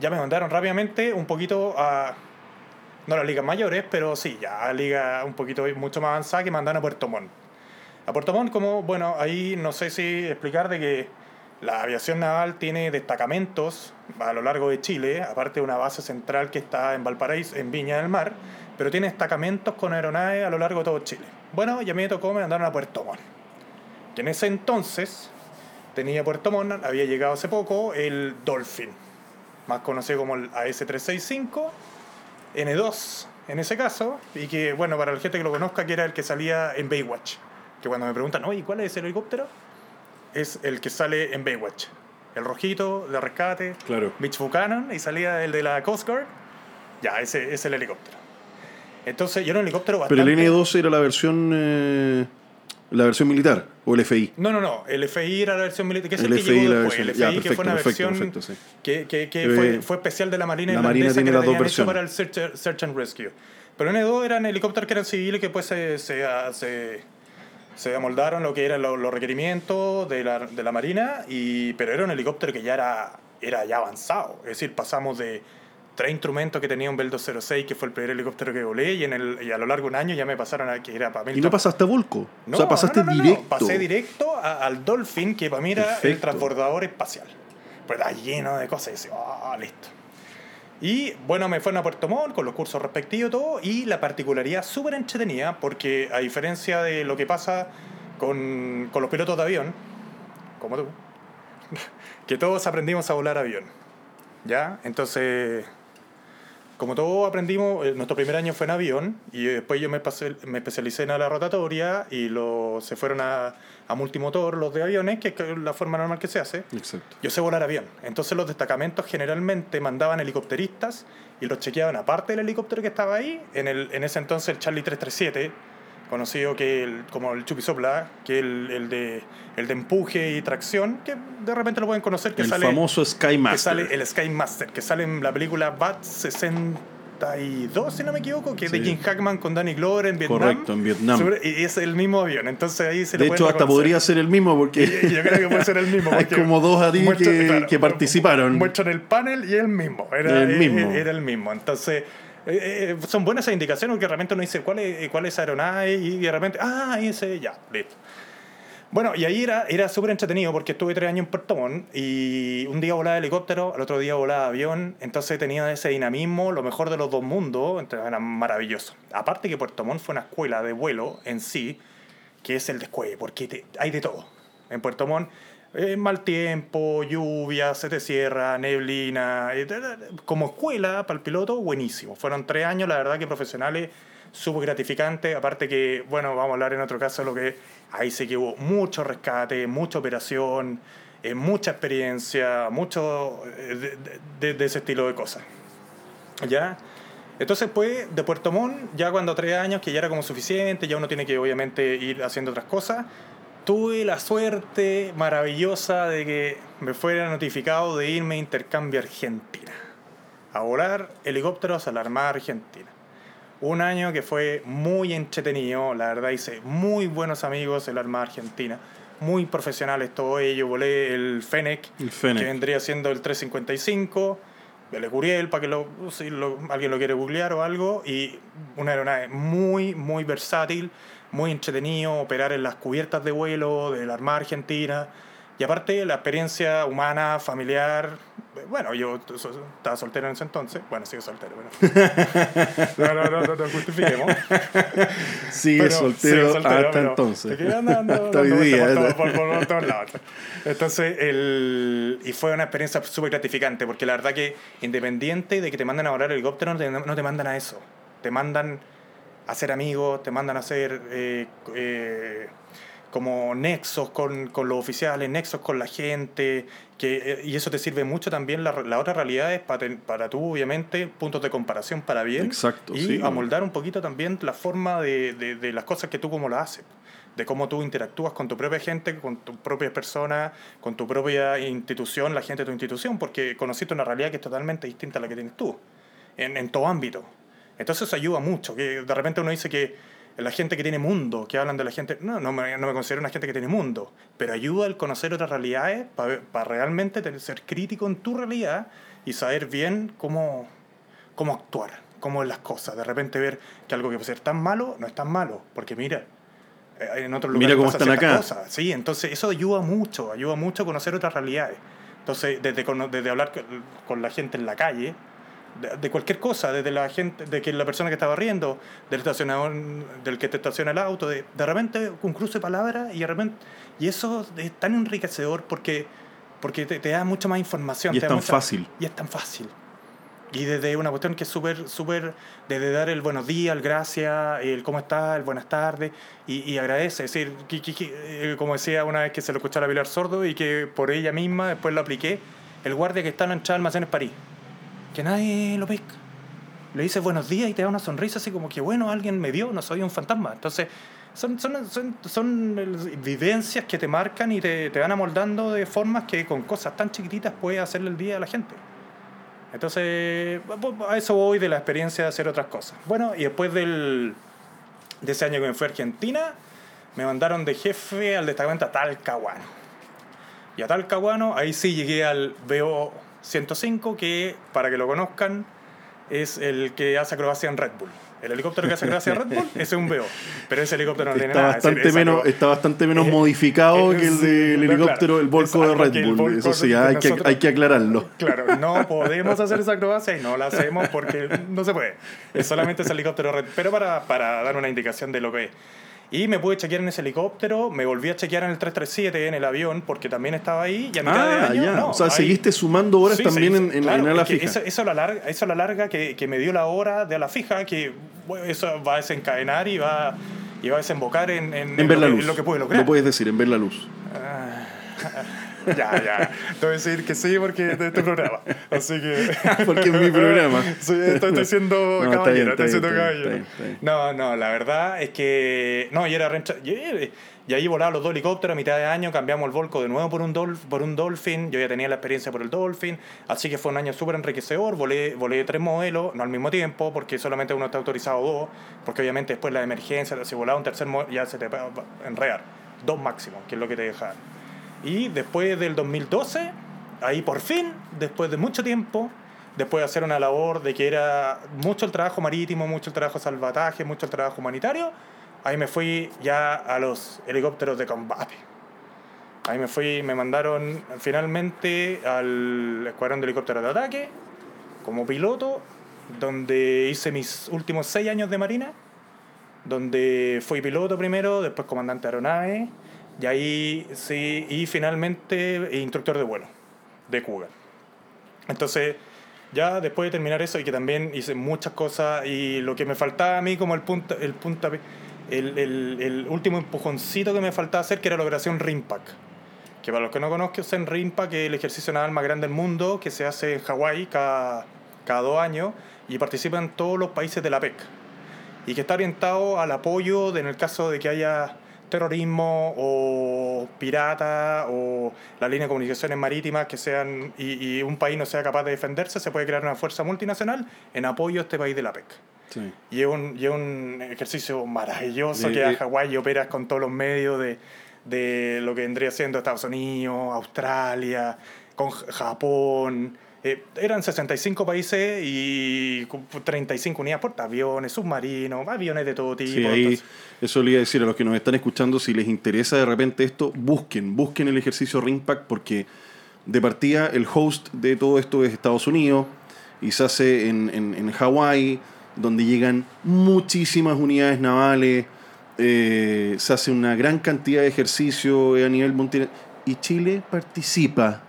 ya me mandaron rápidamente un poquito a, no las ligas mayores, pero sí, ya a liga un poquito mucho más avanzada que me mandaron a Puerto Montt. A Puerto Montt como, bueno, ahí no sé si explicar de que la aviación naval tiene destacamentos a lo largo de Chile, aparte de una base central que está en Valparaíso, en Viña del Mar, pero tiene destacamentos con aeronaves a lo largo de todo Chile. Bueno, ya me tocó, me mandaron a Puerto Montt. Y en ese entonces tenía Puerto Montt, había llegado hace poco el Dolphin, más conocido como el AS-365, N2 en ese caso, y que, bueno, para la gente que lo conozca, que era el que salía en Baywatch. Que cuando me preguntan, oye, ¿cuál es el helicóptero? Es el que sale en Baywatch. El rojito de rescate, Claro. Mitch Buchanan, y salía el de la Coast Guard. Ya, ese es el helicóptero. Entonces, yo era un helicóptero Pero bastante... el N2 era la versión eh, la versión militar o el FI. No, no, no. El FI era la versión militar. Que es el, El que FI, llegó la después. El versión- FI ya, que fue una perfecto, versión perfecto, sí. que, que, que Eh, fue, fue especial de la Marina la irlandesa Marina tiene que la las dos versiones. para el search, search and Rescue. Pero N2 eran helicópteros que eran civiles que pues se, se, se, se amoldaron lo que eran los, los requerimientos de la, de la Marina, y, pero era un helicóptero que ya era, era ya avanzado. Es decir, pasamos de tres instrumentos que tenía un Bell 206, que fue el primer helicóptero que volé, y, en el, y a lo largo de un año ya me pasaron a que era para Y no pasaste a Volco. no, o sea, pasaste no, no, directo. Pasé directo a- al Dolphin, que para mí era el transbordador espacial. Pues está lleno de cosas y decía, ah, listo. Y bueno, me fueron a Puerto Montt con los cursos respectivos y todo, y la particularidad súper entretenida, porque a diferencia de lo que pasa con, con los pilotos de avión, como tú, *laughs* que todos aprendimos a volar avión. ¿Ya? Entonces, como todos aprendimos, eh, nuestro primer año fue en avión y después yo me, pasé, me especialicé en la rotatoria y lo, se fueron a, a multimotor los de aviones, que es la forma normal que se hace. Exacto. Yo sé volar avión. Entonces los destacamentos generalmente mandaban helicópteristas y los chequeaban aparte del helicóptero que estaba ahí, en, el, en ese entonces el Charlie 337, conocido que el, como el Chupisopla, que el, el, de, el de empuje y tracción, que de repente lo pueden conocer, que El sale famoso Sky que Master. sale el Sky Master, que sale en la película Bat 62, si no me equivoco, que es de. Jim Hackman con Danny Glover en Vietnam. Correcto, en Vietnam. Sobre- y es el mismo avión, entonces ahí se de lo hecho, hasta reconocer. podría ser el mismo porque Y- *laughs* Yo creo que puede ser el mismo. *laughs* hay como dos a ti muestran- que, claro, que participaron. Muestran el panel y el mismo. Era El mismo. Era, el mismo. Entonces, eh, eh, son buenas esas indicaciones porque de repente uno dice cuál es, cuál es aeronave y de repente, ah, ese, ya, listo. Bueno, y ahí era, era súper entretenido porque estuve tres años en Puerto Montt y un día volaba helicóptero, al otro día volaba avión, entonces tenía ese dinamismo, lo mejor de los dos mundos, entonces era maravilloso. Aparte que Puerto Montt fue una escuela de vuelo en sí, que es el descueve, porque te- hay de todo. En Puerto Montt, eh, mal tiempo, lluvia, se te cierra, neblina. eh, como escuela para el piloto, buenísimo. Fueron tres años, la verdad que profesionales, súper gratificantes. Aparte que, bueno, vamos a hablar en otro caso de lo que ahí sí que hubo mucho rescate, mucha operación, eh, mucha experiencia, mucho eh, de, de- de ese estilo de cosas. ¿Ya? Entonces, pues, de Puerto Montt, ya cuando tres años, que ya era como suficiente, ya uno tiene que obviamente ir haciendo otras cosas, tuve la suerte maravillosa de que me fuera notificado de irme a intercambio a Argentina, a volar helicópteros a la Armada Argentina. Un año que fue muy entretenido, la verdad hice muy buenos amigos en la Armada Argentina, muy profesionales todos ellos, volé el Fennec, El Fennec. que vendría siendo el 355, el Curiel, para que lo, si alguien lo quiere googlear o algo, y una aeronave muy, muy versátil, muy entretenido, operar en las cubiertas de vuelo de la Armada Argentina, y aparte la experiencia humana, familiar, bueno, yo estaba soltero en ese entonces, bueno, sigo soltero, pero... *laughs* no, no, no, no, justifiquemos. Sigue soltero, hasta entonces. *laughs* hasta hoy día. por, todo- por- por todos lados. Entonces, el, y fue una experiencia súper gratificante, porque la verdad que independiente de que te manden a volar helicóptero, no te, no te mandan a eso. Te mandan a ser amigos, te mandan a ser eh, eh, como nexos con, con los oficiales, nexos con la gente, que, eh, y eso te sirve mucho también. La, la otra realidad es para, para tú, obviamente, puntos de comparación para bien. Exacto, Y sí. amoldar un poquito también la forma de, de, de las cosas que tú como las haces. De cómo tú interactúas con tu propia gente, con tus propias personas, con tu propia institución, la gente de tu institución, porque conociste una realidad que es totalmente distinta a la que tienes tú, en, en todo ámbito. Entonces eso ayuda mucho, que de repente uno dice que la gente que tiene mundo, que hablan de la gente, no, no me, no me considero una gente que tiene mundo, pero ayuda al conocer otras realidades para realmente tener- ser crítico en tu realidad y saber bien cómo, cómo actuar, cómo es las cosas. De repente ver que algo que puede ser tan malo no es tan malo, porque mira, eh, en otros Mira lugares cómo pasan están acá. cosas. Sí, entonces eso ayuda mucho, ayuda mucho a conocer otras realidades. Entonces, desde, desde hablar con la gente en la calle, de, de cualquier cosa, desde la gente, de que la persona que estaba riendo, del estacionador, del que te estaciona el auto, de, de repente un cruce de palabras y de repente, y eso es tan enriquecedor porque, porque te, te da mucha más información. Y es tan mucha- fácil. Y es tan fácil. Y desde una cuestión que es súper, súper, desde dar el buenos días, el gracias, el cómo está, el buenas tardes, y, y agradece. Es decir, que- que- que, eh, como decía una vez que se lo escuché a la Pilar Sordo y que por ella misma después lo apliqué, el guardia que está en la entrada de Almacenes París, que nadie lo pesca. Le dices buenos días y te da una sonrisa así como que, bueno, alguien me vio, no soy un fantasma. Entonces, son, son, son, son vivencias que te marcan y te, te van amoldando de formas que con cosas tan chiquititas puedes hacerle el día a la gente. Entonces, a eso voy de la experiencia de hacer otras cosas. Bueno, y después del, de ese año que me fui a Argentina, me mandaron de jefe al destacamento a Talcahuano. Y a Talcahuano, ahí sí llegué al BO 105, que para que lo conozcan, es el que hace acrobacia en Red Bull. El helicóptero que hace acrobacia en Red Bull, ese es un BO. Pero ese helicóptero no tiene Está nada. bastante, ese- menos, está bastante menos Eh, modificado eh, que el del helicóptero, claro. el Volco de Red Bull. Volco Eso sí, hay que, hay que aclararlo. Claro, no *laughs* podemos hacer esa acrobacia y no la hacemos porque no se puede. Es solamente ese helicóptero red. Pero para, para dar una indicación de lo que es. Y me pude chequear en ese helicóptero, me volví a chequear en el 337 en el avión porque también estaba ahí y a mitad de Ah, año. ya. no, o sea, ahí- seguiste sumando horas Sí, también sí, en, en, claro, en que fija. Eso, eso a la larga, eso a la larga que, que me dio la hora de la fija, que bueno, eso va a desencadenar y va, y va a desembocar en, en, en ver lo la luz. lo que pude lograr. Lo puedes decir, en ver la luz. *laughs* *laughs* Ya, ya. Te voy a decir que sí porque es de este programa. Así que. *laughs* Porque es mi programa. *laughs* Sí, estoy, estoy siendo No, caballero, bien, estoy siendo bien, caballero. bien. No, no, la verdad es que. No, y era rencha- y, ahí volaba los dos helicópteros a mitad de año, cambiamos el Volco de nuevo por un, Dolph- por un Dolphin. Yo ya tenía la experiencia por el Dolphin, así que fue un año súper enriquecedor. Volé, volé tres modelos, no al mismo tiempo, porque solamente uno está autorizado dos, porque obviamente después la emergencia, si volaba un tercer modelo, ya se te va a enredar. Dos máximo, que es lo que te deja. Y después del 2012, ahí por fin, después de mucho tiempo, después de hacer una labor de que era mucho el trabajo marítimo, mucho el trabajo salvataje, mucho el trabajo humanitario, ahí me fui ya a los helicópteros de combate. Ahí me fui, me mandaron finalmente al escuadrón de helicópteros de ataque como piloto, donde hice mis últimos seis años de marina, donde fui piloto primero, después comandante de aeronave, y ahí sí, y finalmente instructor de vuelo de Cougar. Entonces, ya después de terminar eso, y que también hice muchas cosas, y lo que me faltaba a mí como el punta, el punta, el, el, el último empujoncito que me faltaba hacer, que era la operación RIMPAC. Que para los que no conozcan, RIMPAC es el ejercicio naval más grande del mundo, que se hace en Hawái cada, cada dos años, y participan todos los países de la PEC y que está orientado al apoyo en el caso de que haya terrorismo o pirata o la línea de comunicaciones marítimas que sean y, y un país no sea capaz de defenderse, se puede crear una fuerza multinacional en apoyo a este país de la PEC. Sí. Y es un, y es un ejercicio maravilloso Eh, que a. Hawái operas con todos los medios de, de lo que vendría siendo Estados Unidos, Australia, con Japón. Eh, eran 65 países y cu- 35 unidades portaaviones, submarinos, aviones de todo tipo. Sí, ahí eso le iba a decir a los que nos están escuchando, si les interesa de repente esto, busquen, busquen el ejercicio Ringpack porque de partida el host de todo esto es Estados Unidos y se hace en, en, en Hawái, donde llegan muchísimas unidades navales, eh, se hace una gran cantidad de ejercicio a nivel mundial y Chile participa.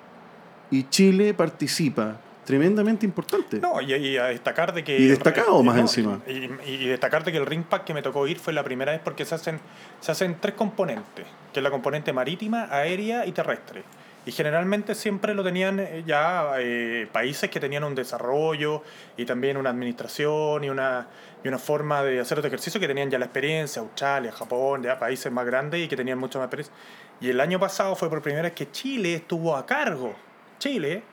Y Chile participa. Tremendamente importante. No, y, y a destacar de que... Y destacado eh, más encima. Y, y- y destacar de que el Ring Pack que me tocó ir fue la primera vez porque se hacen, se hacen tres componentes, que es la componente marítima, aérea y terrestre. Y generalmente siempre lo tenían eh, ya eh, países que tenían un desarrollo y también una administración y una, y una forma de hacer este ejercicio que tenían ya la experiencia, Australia, Japón, ya países más grandes y que tenían mucho más experiencia. Y el año pasado fue por primera vez que Chile estuvo a cargo, Chile,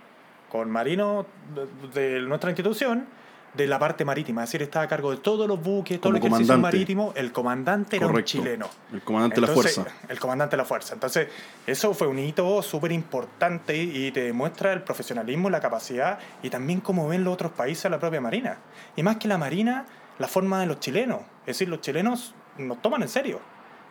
con marinos de, nuestra institución, de la parte marítima. Es decir, estaba a cargo de todos los buques, todo el ejercicio marítimo. El comandante era un chileno. El comandante de la fuerza. El comandante de la fuerza. Entonces, eso fue un hito súper importante y te demuestra el profesionalismo, la capacidad y también cómo ven los otros países a la propia Marina. Y más que la Marina, la forma de los chilenos. Es decir, los chilenos nos toman en serio.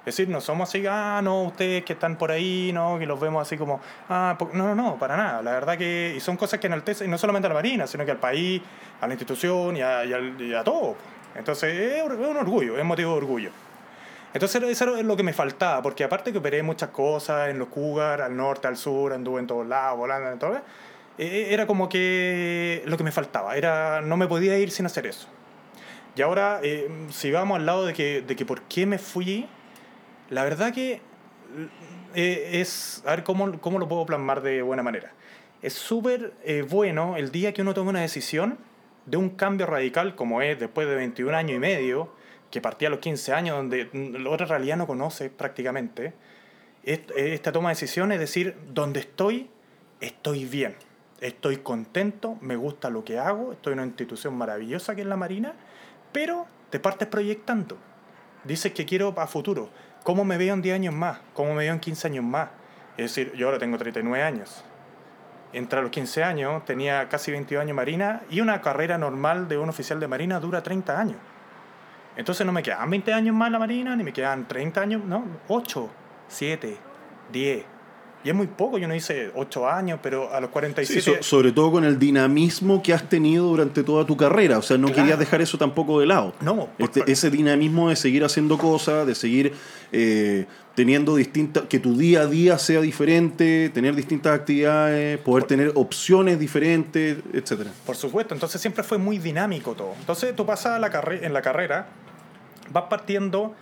Decir, no somos así, ah, no, ustedes que están por ahí, no, que los vemos así como, ah, po-". no, no, no, para nada. La verdad que, y son cosas que enaltecen, no solamente a la Marina, sino que al país, a la institución y a, y todo. Entonces, es un orgullo, es motivo de orgullo. Entonces eso es lo que me faltaba, porque aparte que operé muchas cosas en los Cougar, al norte, al sur, anduve en todos lados, volando, en todo, eh, era como que lo que me faltaba, era no me podía ir sin hacer eso. Y ahora, eh, si vamos al lado de que, de que por qué me fui, la verdad que eh, es, a ver cómo, cómo lo puedo plasmar de buena manera. Es súper eh, bueno el día que uno toma una decisión de un cambio radical como es después de 21 años y medio, que partía a los 15 años, donde la otra realidad no conoce prácticamente, est- esta toma de decisión es decir, donde estoy, estoy bien, estoy contento, me gusta lo que hago, estoy en una institución maravillosa que es la Marina, pero te partes proyectando. Dices que quiero a futuro. ¿Cómo me veo en 10 años más? ¿Cómo me veo en 15 años más? Es decir, yo ahora tengo 39 años. Entre los 15 años tenía casi 22 años Marina y una carrera normal de un oficial de Marina dura 30 años. Entonces no me quedan 20 años más en la Marina, ni me quedan 30 años, no, 8, 7, 10. Y es muy poco, yo no hice 8 años, pero a los Sí, 47... so- sobre todo con el dinamismo que has tenido durante toda tu carrera. O sea, no Claro. querías dejar eso tampoco de lado. No, por- Este- ese dinamismo de seguir haciendo cosas, de seguir eh, teniendo distintas. que tu día a día sea diferente, tener distintas actividades, poder tener opciones diferentes, etcétera. Por supuesto, entonces siempre fue muy dinámico todo. Entonces tú pasas a la carre- en la carrera, vas partiendo,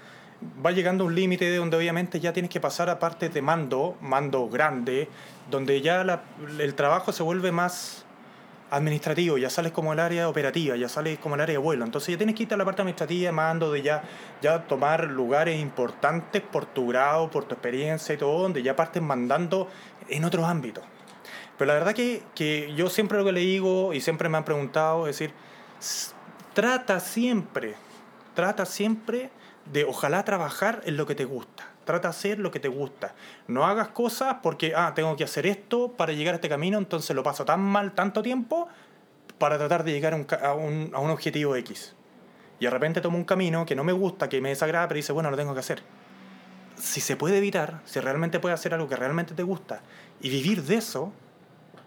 vas llegando un límite de donde obviamente ya tienes que pasar a partes de mando, mando grande, donde ya la- el trabajo se vuelve más administrativo, ya sales como el área operativa, ya sales como el área de vuelo. Entonces ya tienes que irte a la parte administrativa, mando, de ya, ya tomar lugares importantes por tu grado, por tu experiencia y todo, donde ya partes mandando en otros ámbitos. Pero la verdad que, que yo siempre lo que le digo y siempre me han preguntado es decir, trata siempre, trata siempre de ojalá trabajar en lo que te gusta. Trata de hacer lo que te gusta. No hagas cosas porque, ah, tengo que hacer esto para llegar a este camino, entonces lo paso tan mal tanto tiempo para tratar de llegar a un, a un, a un objetivo X. Y de repente tomo un camino que no me gusta, que me desagrada, pero dice, bueno, lo tengo que hacer. Si se puede evitar, si realmente puedes hacer algo que realmente te gusta y vivir de eso,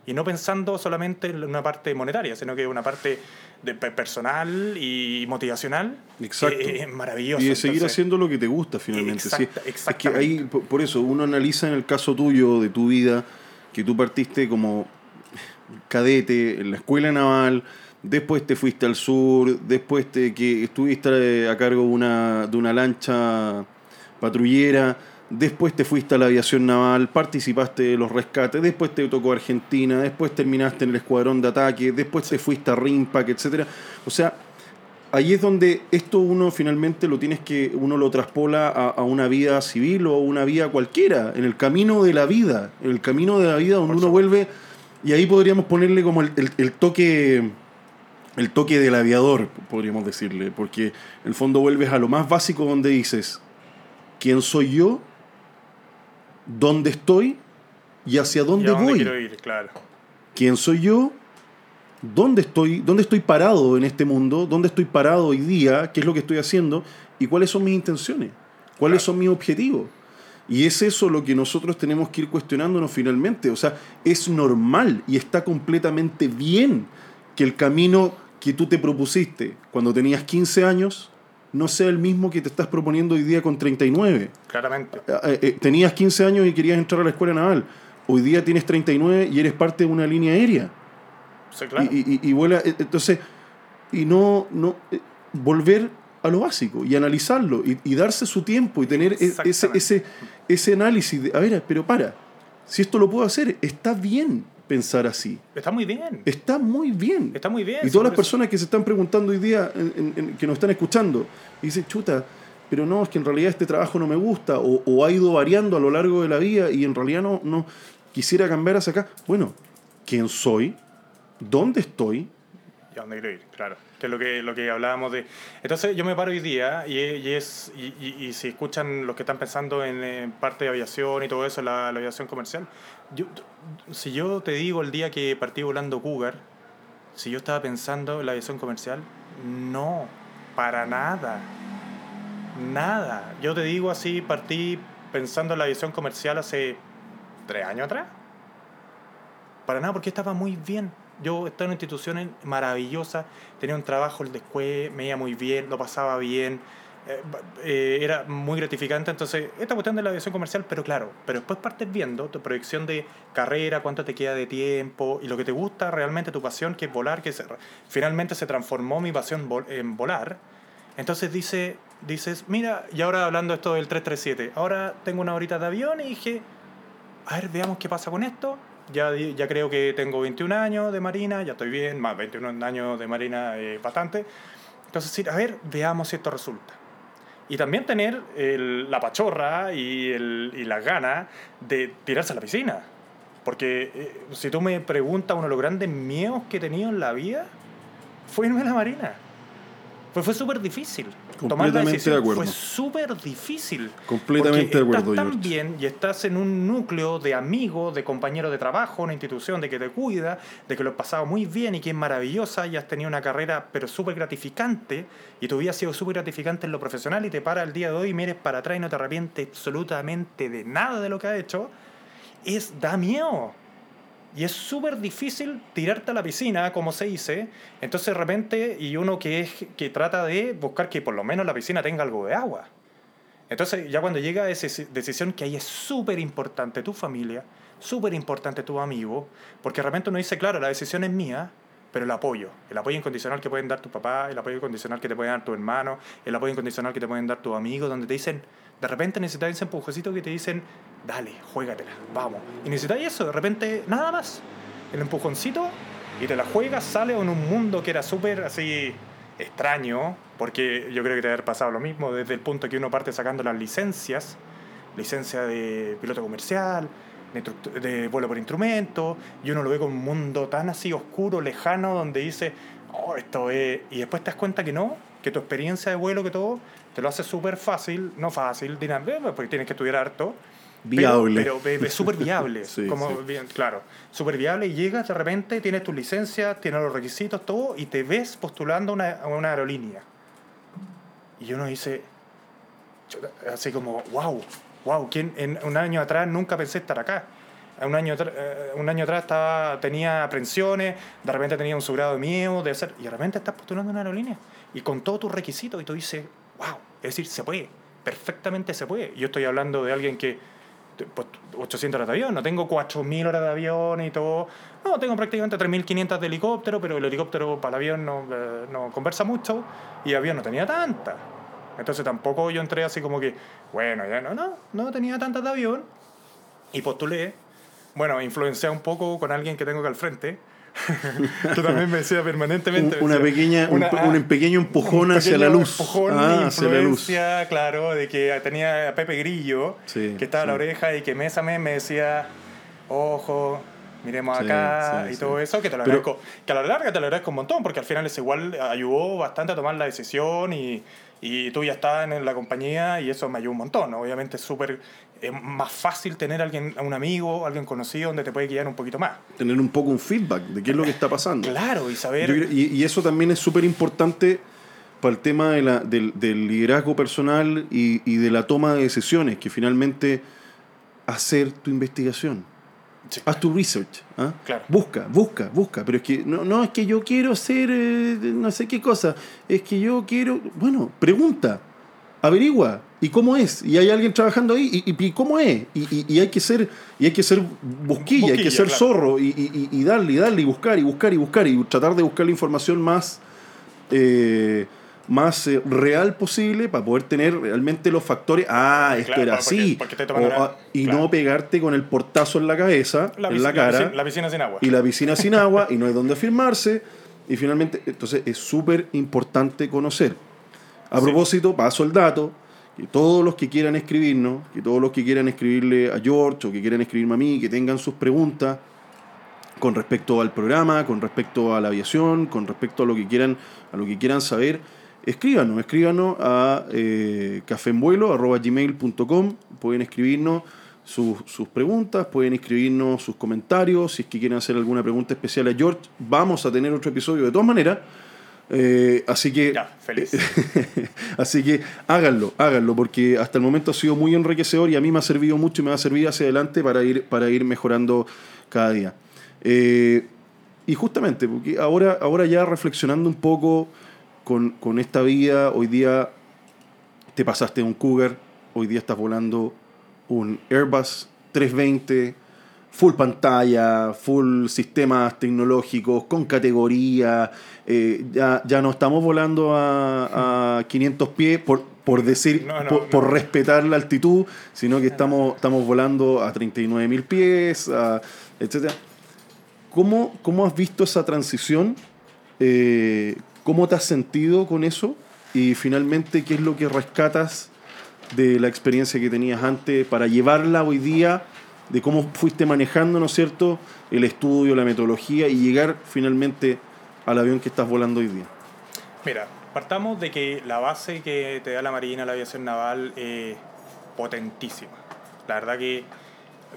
y no pensando solamente en una parte monetaria, sino que una parte de pe- personal y motivacional, Exacto. es maravilloso. Y de seguir Entonces, haciendo lo que te gusta finalmente. sí. Exacta- Es que ahí, por eso, uno analiza en el caso tuyo, de tu vida, que tú partiste como cadete en la escuela naval, después te fuiste al sur, después te, que estuviste eh, a cargo de una, de una lancha patrullera, después te fuiste a la aviación naval, participaste de los rescates, después te tocó Argentina, después terminaste en el escuadrón de ataque, después te fuiste a RIMPAC, etc. O sea, ahí es donde esto uno finalmente lo tienes que, uno lo traspola a, a una vida civil o una vida cualquiera, en el camino de la vida, en el camino de la vida donde uno vuelve, y ahí podríamos ponerle como el, el- el toque el toque del aviador, podríamos decirle, porque en el fondo vuelves a lo más básico donde dices, ¿quién soy yo? ¿Dónde estoy? ¿Y hacia ¿Y dónde a dónde voy? quiero ir? Claro. ¿Quién soy yo? ¿Dónde estoy? ¿Dónde estoy parado en este mundo? ¿Dónde estoy parado hoy día? ¿Qué es lo que estoy haciendo? ¿Y cuáles son mis intenciones? ¿Cuáles son mis objetivos? Y es eso lo que nosotros tenemos que ir cuestionándonos finalmente. O sea, es normal y está completamente bien que el camino que tú te propusiste cuando tenías 15 años no sea el mismo que te estás proponiendo hoy día con 39 Claramente. eh, eh, tenías 15 años y querías entrar a la escuela naval. Hoy día tienes 39 y eres parte de una línea aérea. Sí, claro. Y, y- y vuela. eh, Entonces, y no, no eh, volver a lo básico y analizarlo y, darse su tiempo y tener e- ese, ese, ese análisis de, a ver, pero para, si esto lo puedo hacer, está bien pensar así. Está muy bien. Está muy bien. Está muy bien. Y todas las por eso- personas que se están preguntando hoy día, en- en- en- que nos están escuchando, y dicen, chuta, pero no, es que en realidad este trabajo no me gusta, o, o ha ido variando a lo largo de la vida y en realidad no, no quisiera cambiar hacia acá. Bueno, ¿quién soy? ¿Dónde estoy? y a dónde quiero ir, claro. Que es lo que, lo que hablábamos de... Entonces yo me paro hoy día y, y es, y, y- y si escuchan los que están pensando en, eh, parte de aviación y todo eso, la, la aviación comercial, yo, si yo te digo el día que partí volando Cougar, si yo estaba pensando en la aviación comercial, no, para nada. Nada. Yo te digo así, partí pensando en la aviación comercial hace tres años atrás. Para nada, porque estaba muy bien. Yo estaba en una institución maravillosa, tenía un trabajo el después, me iba muy bien, lo pasaba bien, eh, eh, era muy gratificante. Entonces, esta cuestión de la aviación comercial, pero claro, pero después partes viendo tu proyección de carrera, cuánto te queda de tiempo y lo que te gusta realmente, tu pasión, que es volar, que se- finalmente se transformó mi pasión en volar. Entonces dice, dices, mira, y ahora hablando esto del 337, ahora tengo una horita de avión y dije, a ver, veamos qué pasa con esto. Ya, ya creo que tengo 21 años de marina, ya estoy bien, más 21 años de marina eh, bastante. Entonces, a ver, veamos si esto resulta. Y también tener el- la pachorra y, el, y las ganas de tirarse a la piscina. Porque eh, si tú me preguntas, uno de los grandes miedos que he tenido en la vida fue irme a la marina. Pues fue súper difícil. Tomar la Completamente decisión de acuerdo. Fue súper difícil. Completamente Porque de acuerdo, Estás tan bien y estás en un núcleo de amigos, de compañeros de trabajo, una institución de que te cuida, de que lo has pasado muy bien y que es maravillosa y has tenido una carrera pero súper gratificante y tu vida ha sido súper gratificante en lo profesional y te para el día de hoy y mires para atrás y no te arrepientes absolutamente de nada de lo que has hecho, es da miedo. Y es súper difícil tirarte a la piscina, como se dice. Entonces, de repente, y uno que, es, que trata de buscar que por lo menos la piscina tenga algo de agua. Entonces, ya cuando llega esa decisión, que ahí es súper importante tu familia, súper importante tu amigo, porque de repente uno dice, claro, la decisión es mía, pero el apoyo, el apoyo incondicional que pueden dar tu papá, el apoyo incondicional que te pueden dar tu hermano, el apoyo incondicional que te pueden dar tus amigos, donde te dicen, de repente necesitas ese empujecito que te dicen, dale, juégatela, vamos. Y necesitas eso, de repente, nada más. El empujoncito y te la juegas, sale en un mundo que era súper así extraño, porque yo creo que te haber pasado lo mismo desde el punto que uno parte sacando las licencias, licencia de piloto comercial, de, de vuelo por instrumento, y uno lo ve con un mundo tan así oscuro, lejano, donde dice, oh, esto es... Y después te das cuenta que no, que tu experiencia de vuelo, que todo, te lo hace súper fácil, no fácil, dinámico, porque tienes que estudiar harto. Viable. Pero, pero es súper viable. *laughs* Sí, como sí. bien, claro, súper viable y llegas de repente, tienes tu licencia, tienes los requisitos, todo, y te ves postulando a una, una aerolínea. Y uno dice, así como, wow, wow, ¿quién, en un año atrás nunca pensé estar acá. Un año, eh, un año atrás estaba, tenía aprensiones, de repente tenía un subgrado de miedo, de hacer, y de repente estás postulando a una aerolínea. Y con todos tus requisitos, y tú dices, wow, es decir, se puede, perfectamente se puede. Yo estoy hablando de alguien que, pues, 800 horas de avión, no tengo 4.000 horas de avión y todo. No, tengo prácticamente 3.500 de helicóptero, pero el helicóptero para el avión no, eh, no conversa mucho y el avión no tenía tanta. Entonces tampoco yo entré así como que, bueno, ya no, no, no tenía tantas de avión. Y postulé. Bueno, influencié un poco con alguien que tengo que al frente. *laughs* que también me decía permanentemente. Un- una pequeña, un, una- un pequeño empujón un hacia la luz. empujón, Ah, hacia la luz. claro, de que tenía a Pepe Grillo, Sí, que estaba a la sí. oreja y que mes a mes me decía, ojo, miremos Sí, acá sí, y sí. todo eso, que te lo Pero- agradezco. Que a la larga te lo agradezco un montón, porque al final eso igual ayudó bastante a tomar la decisión y, y tú ya estás en la compañía y eso me ayudó un montón. Obviamente es súper es más fácil tener a alguien, a un amigo, alguien conocido donde te puede guiar un poquito más. Tener un poco un feedback de qué es lo que está pasando. Claro, y saber... Creo- y, y eso también es súper importante para el tema de la- del, del liderazgo personal y, y de la toma de decisiones, que finalmente hacer tu investigación. Sí. Haz tu research. ¿ah? Claro. Busca, busca, busca. Pero es que no, no es que yo quiero ser eh, no sé qué cosa. Es que yo quiero. Bueno, pregunta, averigua. ¿Y cómo es? Y hay alguien trabajando ahí. ¿Y, cómo es? Y, y- y hay que ser, y hay que ser busquilla, hay que ser claro. zorro y, darle, y darle, y buscar, y buscar, y buscar, y tratar de buscar la información más, eh, más eh, real posible para poder tener realmente los factores. Ah, esto Claro, era porque- así. porque estoy tomando O, una- ah, y claro. no pegarte con el portazo en la cabeza, la, en la cara piscina- la piscina sin agua. y la piscina sin agua y no hay dónde firmarse. Y finalmente, entonces es súper importante conocer. A propósito, paso el dato, que todos los que quieran escribirnos, que todos los que quieran escribirle a George o que quieran escribirme a mí, que tengan sus preguntas con respecto al programa, con respecto a la aviación, con respecto a lo que quieran, a lo que quieran saber, escríbanos, escríbanos a eh, pueden escribirnos sus, sus preguntas, pueden escribirnos sus comentarios, si es que quieren hacer alguna pregunta especial a George, vamos a tener otro episodio. De todas maneras. Eh, así que Ya, feliz. *laughs* así que háganlo, háganlo, porque hasta el momento ha sido muy enriquecedor y a mí me ha servido mucho y me va a servir hacia adelante para ir, para ir mejorando cada día. Eh, y justamente, porque ahora, ahora ya reflexionando un poco con, con esta vida, hoy día te pasaste un Cougar, hoy día estás volando un Airbus 320, full pantalla, full sistemas tecnológicos, con categoría, eh, ya, ya no estamos volando a, a 500 pies por, por decir, No, no, por, no. por respetar la altitud, sino que estamos, estamos volando a 39.000 pies, a, etc. ¿Cómo, ¿Cómo has visto esa transición? Eh, ¿Cómo te has sentido con eso? Y finalmente, ¿qué es lo que rescatas de la experiencia que tenías antes para llevarla hoy día, de cómo fuiste manejando, ¿no es cierto?, el estudio, la metodología y llegar finalmente al avión que estás volando hoy día. Mira, partamos de que la base que te da la Marina, la aviación naval, es potentísima. La verdad que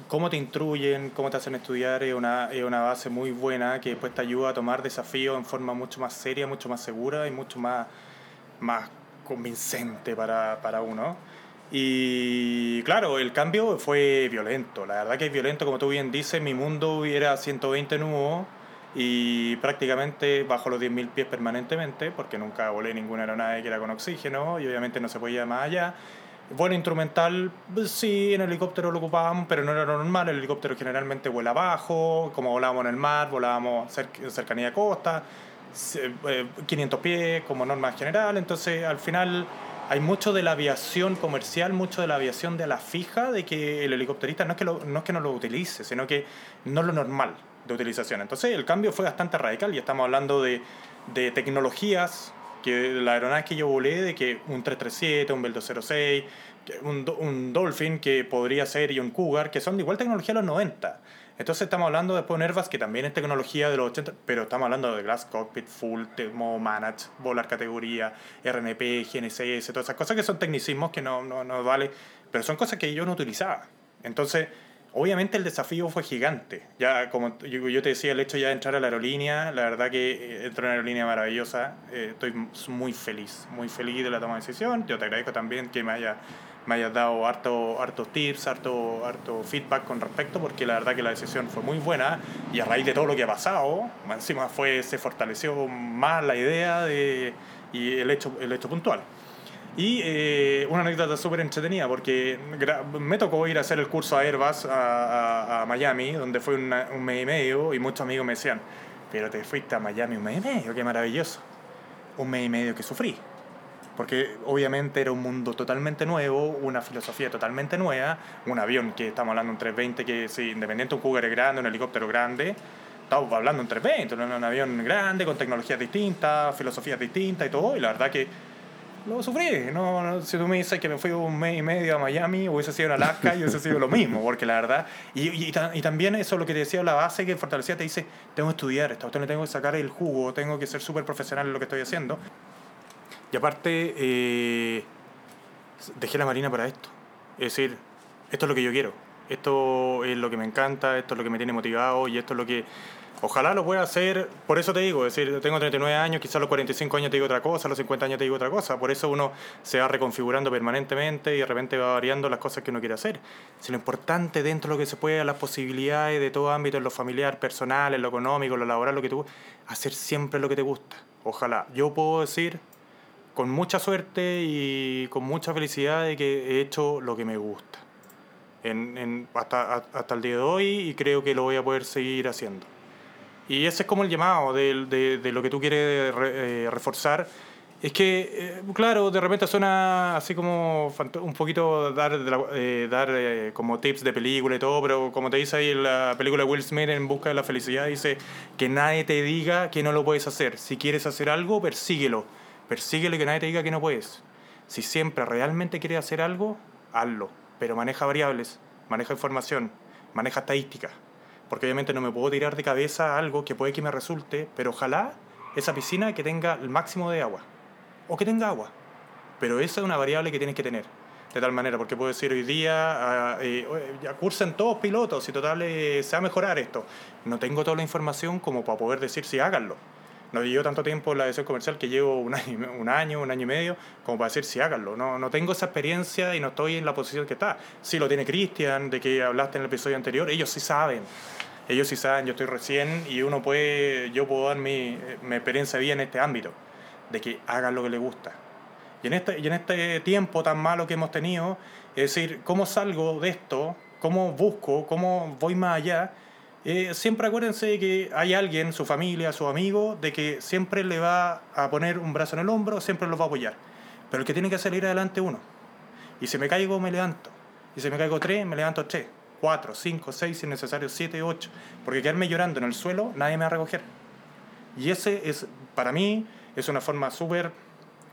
cómo te instruyen, cómo te hacen estudiar es una, es una base muy buena que después te ayuda a tomar desafíos en forma mucho más seria, mucho más segura y mucho más, más convincente para, para uno. Y claro, el cambio fue violento. La verdad que es violento, como tú bien dices, mi mundo era 120 nudos y prácticamente bajo los 10.000 pies permanentemente, porque nunca volé ninguna aeronave que era con oxígeno y obviamente no se podía más allá. Vuelo instrumental, pues sí, en helicóptero lo ocupábamos, pero no era normal. El helicóptero generalmente vuela abajo, como volábamos en el mar, volábamos en cercanía de costa, se- eh, 500 pies como norma general. Entonces, al final, hay mucho de la aviación comercial, mucho de la aviación de la fija, de que el helicópterista no es que, lo- no es que no lo utilice, sino que no es lo normal de utilización. Entonces, el cambio fue bastante radical y estamos hablando de, de tecnologías que la aeronave que yo volé, de que un 337, un Bell 206, que un, un Dolphin que podría ser y un Cougar, que son de igual tecnología de los 90. Entonces estamos hablando de Airbus que también es tecnología de los 80, pero estamos hablando de Glass Cockpit, Full, modo Manage, volar categoría, RNP, GNSS, todas esas cosas que son tecnicismos que no, no, no vale, pero son cosas que yo no utilizaba. Entonces, obviamente el desafío fue gigante. Ya, como yo, te decía, el hecho ya de entrar a la aerolínea, la verdad que eh, entré en una aerolínea maravillosa, eh, estoy muy feliz, muy feliz de la toma de decisión. Yo te agradezco también que me haya me hayas dado harto, hartos tips, harto, harto feedback con respecto, porque la verdad que la decisión fue muy buena y a raíz de todo lo que ha pasado, encima fue, se fortaleció más la idea de, y el hecho, el hecho puntual. Y eh, una anécdota súper entretenida, porque me tocó ir a hacer el curso a Airbus a, a- a Miami, donde fue una- un mes y medio, y muchos amigos me decían, pero te fuiste a Miami un mes y medio, qué maravilloso. Un mes y medio que sufrí. porque obviamente era un mundo totalmente nuevo, una filosofía totalmente nueva, un avión que estamos hablando un 320 que sí, independiente un Cougar grande, un helicóptero grande, estamos hablando un 320, un, un avión grande con tecnologías distintas, filosofías distintas y todo, y la verdad que lo sufrí. No, no, si tú me dices que me fui un mes y medio a Miami, hubiese sido en Alaska y hubiese sido lo mismo, porque la verdad. Y, y, y también eso, lo que te decía, la base que fortalecía, te dice: Tengo que estudiar esto, le tengo que sacar el jugo, tengo que ser súper profesional en lo que estoy haciendo. Y aparte, eh, dejé la marina para esto. Es decir, esto es lo que yo quiero. Esto es lo que me encanta, esto es lo que me tiene motivado y esto es lo que ojalá lo pueda hacer. Por eso te digo, es decir, tengo 39 años, quizás a los 45 años te digo otra cosa, a los 50 años te digo otra cosa. Por eso uno se va reconfigurando permanentemente y de repente va variando las cosas que uno quiere hacer. Si lo importante dentro de lo que se puede, las posibilidades de todo ámbito, en lo familiar, personal, en lo económico, en lo laboral, lo que tú, hacer siempre lo que te gusta. Ojalá. Yo puedo decir con mucha suerte y con mucha felicidad de que he hecho lo que me gusta. En, en- hasta, hasta el día de hoy y creo que lo voy a poder seguir haciendo. Y ese es como el llamado de, de, de lo que tú quieres re- eh, reforzar. Es que, eh, claro, de repente suena así como un poquito dar, eh, dar eh, como tips de película y todo, pero como te dice ahí la película Will Smith en Busca de la Felicidad, dice que nadie te diga que no lo puedes hacer. Si quieres hacer algo, persíguelo. Persíguelo y que nadie te diga que no puedes. Si siempre realmente quieres hacer algo, hazlo. Pero maneja variables, maneja información, maneja estadística. Porque obviamente no me puedo tirar de cabeza algo que puede que me resulte, pero ojalá esa piscina que tenga el máximo de agua. O que tenga agua. Pero esa es una variable que tienes que tener. De tal manera, porque puedo decir hoy día, ah, eh, oye, ya cursen todos pilotos y total eh, se va a mejorar esto. No tengo toda la información como para poder decir si háganlo. No llevo tanto tiempo en la edición comercial que llevo un año, un año, un año y medio, como para decir si háganlo. No, no tengo esa experiencia y no estoy en la posición que está. Sí lo tiene Cristian, de que hablaste en el episodio anterior, ellos sí saben. Ellos sí saben, yo estoy recién y uno puede, yo puedo dar mi, mi experiencia vida en este ámbito, de que hagan lo que les gusta. Y en, este, y en este tiempo tan malo que hemos tenido, es decir, ¿cómo salgo de esto? ¿Cómo busco? ¿Cómo voy más allá? Eh, siempre acuérdense de que hay alguien, su familia, su amigo, de que siempre le va a poner un brazo en el hombro, siempre los va a apoyar. Pero el que tiene que salir adelante uno. Y si me caigo, me levanto. Y si me caigo tres, me levanto tres. Cuatro, cinco, seis, si es necesario, siete, ocho. Porque quedarme llorando en el suelo, nadie me va a recoger. Y ese es, para mí, es una forma súper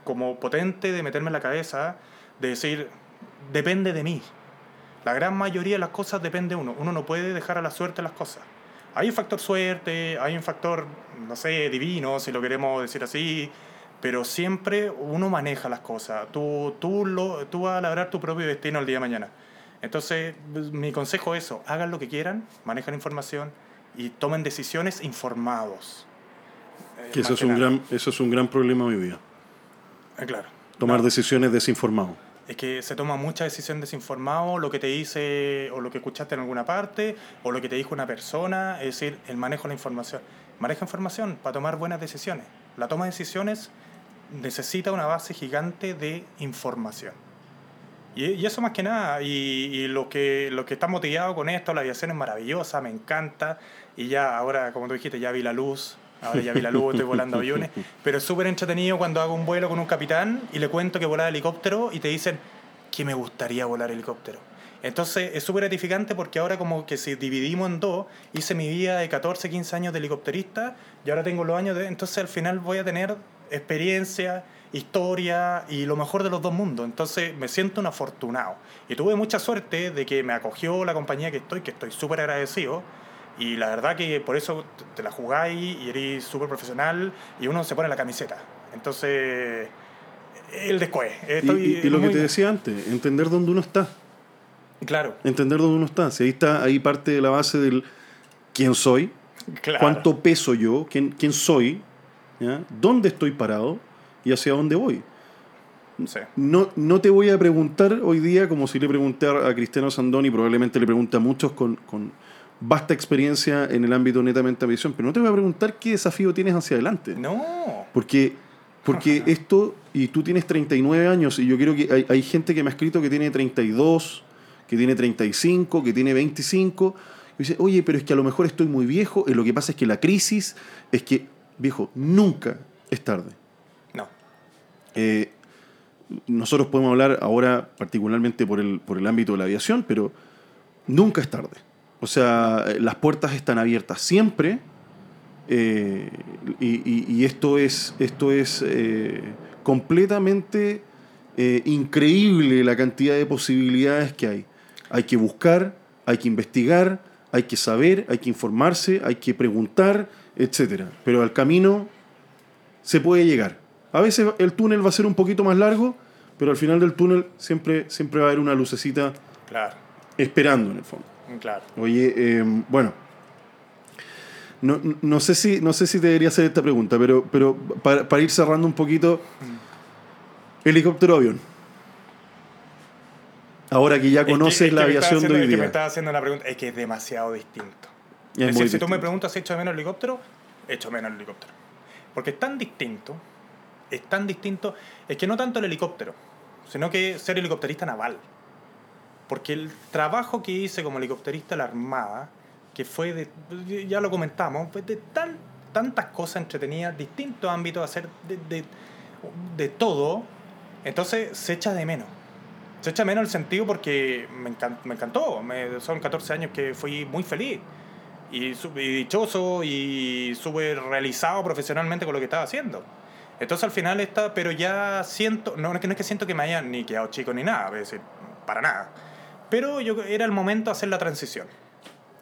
como potente de meterme en la cabeza, de decir, depende de mí. La gran mayoría de las cosas depende de uno. Uno no puede dejar a la suerte las cosas. Hay un factor suerte, hay un factor, no sé, divino, si lo queremos decir así, pero siempre uno maneja las cosas. Tú, tú, lo, tú vas a labrar tu propio destino el día de mañana. Entonces, mi consejo es eso, hagan lo que quieran, manejan información y tomen decisiones informados. Eh, Que eso más es, un gran, eso es un gran problema hoy día. Eh, claro. Tomar decisiones desinformados. Es que se toma mucha decisión desinformado, lo que te dice o lo que escuchaste en alguna parte o lo que te dijo una persona, es decir, el manejo de la información. Maneja información para tomar buenas decisiones. La toma de decisiones necesita una base gigante de información. Y, y eso más que nada, y, y lo, que, lo que está motivado con esto, la aviación es maravillosa, me encanta, y ya ahora, como tú dijiste, ya vi la luz, ahora ya vi la luz, estoy volando *laughs* aviones, pero es súper entretenido cuando hago un vuelo con un capitán y le cuento que volaba helicóptero y te dicen que me gustaría volar helicóptero. Entonces es súper gratificante porque ahora como que si dividimos en dos, hice mi vida de 14, 15 años de helicópterista y ahora tengo los años de... Entonces al final voy a tener experiencia, historia y lo mejor de los dos mundos. Entonces me siento un afortunado. Y tuve mucha suerte de que me acogió la compañía que estoy, que estoy súper agradecido. Y la verdad que por eso te- la jugáis y eres súper profesional y uno se pone la camiseta. Entonces, el después. Y, Estoy y- y lo que te decía antes, entender dónde uno está. Claro, Entender dónde uno está. Si ahí está, ahí parte de la base del quién soy, claro. cuánto peso yo, quién, quién soy, ¿ya? dónde estoy parado y hacia dónde voy. Sí. No, no te voy a preguntar hoy día como si le pregunté a Cristiano Sandoni, probablemente le pregunté a muchos con, con vasta experiencia en el ámbito netamente de visión, pero no te voy a preguntar qué desafío tienes hacia adelante. No. Porque, porque esto, y tú tienes 39 años, y yo creo que hay, hay gente que me ha escrito que tiene 32, que tiene 35, que tiene 25, y dice, oye, pero es que a lo mejor estoy muy viejo, y lo que pasa es que la crisis es que, viejo, nunca es tarde. No. Eh, nosotros podemos hablar ahora particularmente por el, por el ámbito de la aviación, pero nunca es tarde. O sea, las puertas están abiertas siempre eh, y, y- y esto es, esto es eh, completamente eh, increíble la cantidad de posibilidades que hay. Hay que buscar, hay que investigar, hay que saber, hay que informarse, hay que preguntar, etc. Pero al camino se puede llegar. A veces el túnel va a ser un poquito más largo, pero al final del túnel siempre, siempre va a haber una lucecita Claro, esperando en el fondo. Claro. Oye, eh, bueno. No, no sé si, no sé si te debería hacer esta pregunta, pero, pero para, para ir cerrando un poquito. Helicóptero avión. Ahora que ya Es que- conoces es que la aviación de hoy es que me día. estaba haciendo la pregunta, es que es demasiado distinto. Es decir, si tú me preguntas si echo de menos el helicóptero, echo menos el helicóptero. Porque es tan distinto, es tan distinto, es que no tanto el helicóptero, sino que ser helicópterista naval. Porque el trabajo que hice como helicópterista de la Armada, que fue de, ya lo comentamos, fue de tan, tantas cosas entretenidas, distintos ámbitos, hacer de, de, de todo, entonces se echa de menos. Se echa de menos el sentido porque me, encan- me encantó, son 14 años que fui muy feliz y, y dichoso y súper realizado profesionalmente con lo que estaba haciendo. Entonces al final está, pero ya siento, no, no es que no es que siento que me haya ni quedado chico ni nada, para nada. Pero yo era el momento de hacer la transición.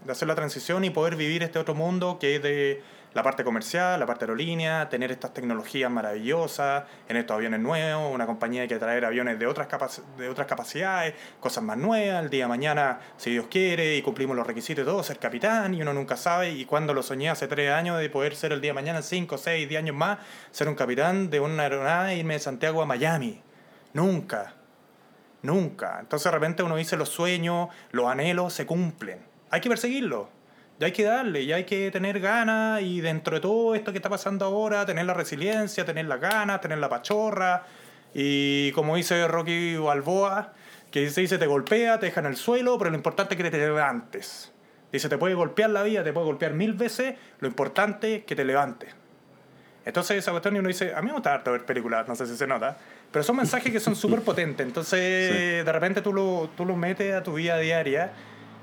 De hacer la transición y poder vivir este otro mundo que es de la parte comercial, la parte aerolínea, tener estas tecnologías maravillosas, en estos aviones nuevos, una compañía que traer aviones de otras, de otras capacidades, cosas más nuevas, el día de mañana, si Dios quiere, y cumplimos los requisitos y todo, ser capitán, y uno nunca sabe, y cuando lo soñé hace tres años de poder ser el día de mañana, cinco, seis, diez años más, ser un capitán de una aeronave e irme de Santiago a Miami. Nunca. Nunca. Entonces de repente uno dice los sueños, los anhelos se cumplen. Hay que perseguirlos. Ya hay que darle, ya hay que tener ganas y dentro de todo esto que está pasando ahora, tener la resiliencia, tener las ganas, tener la pachorra. Y como dice Rocky Balboa, que dice, dice, te golpea, te deja en el suelo, pero lo importante es que te levantes. Dice, te puede golpear la vida, te puede golpear mil veces, lo importante es que te levantes. Entonces esa cuestión y uno dice, a mí me gusta ver películas, no sé si se nota, pero son mensajes que son súper potentes. Entonces de repente tú lo, tú lo metes a tu vida diaria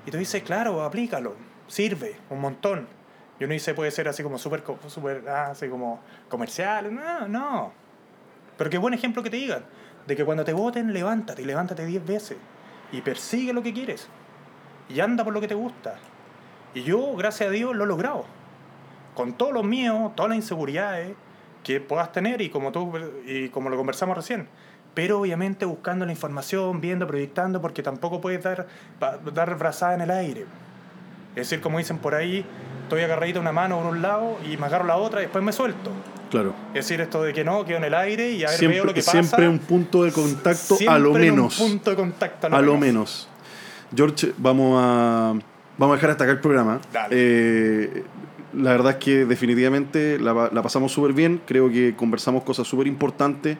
y tú dices, claro, aplícalo, sirve un montón. Y uno dice, puede ser así como súper, súper, ah, así como comercial. No, no. Pero qué buen ejemplo que te digan, de que cuando te voten, levántate y levántate 10 veces y persigue lo que quieres y anda por lo que te gusta. Y yo, gracias a Dios, lo he logrado con todos los míos, todas las inseguridades que puedas tener y como tú y como lo conversamos recién. Pero obviamente buscando la información, viendo, proyectando, porque tampoco puedes dar, dar brazada en el aire. Es decir, como dicen por ahí, estoy agarradito una mano por un lado y me agarro la otra y después me suelto. Claro. Es decir, esto de que no, quedo en el aire y a ver, Siempre, veo lo que pasa. siempre un punto de contacto a lo en un menos. punto de contacto A lo menos. George, vamos a, vamos a dejar hasta acá el programa. Dale. Eh, la verdad es que definitivamente la, la pasamos súper bien. Creo que conversamos cosas súper importantes.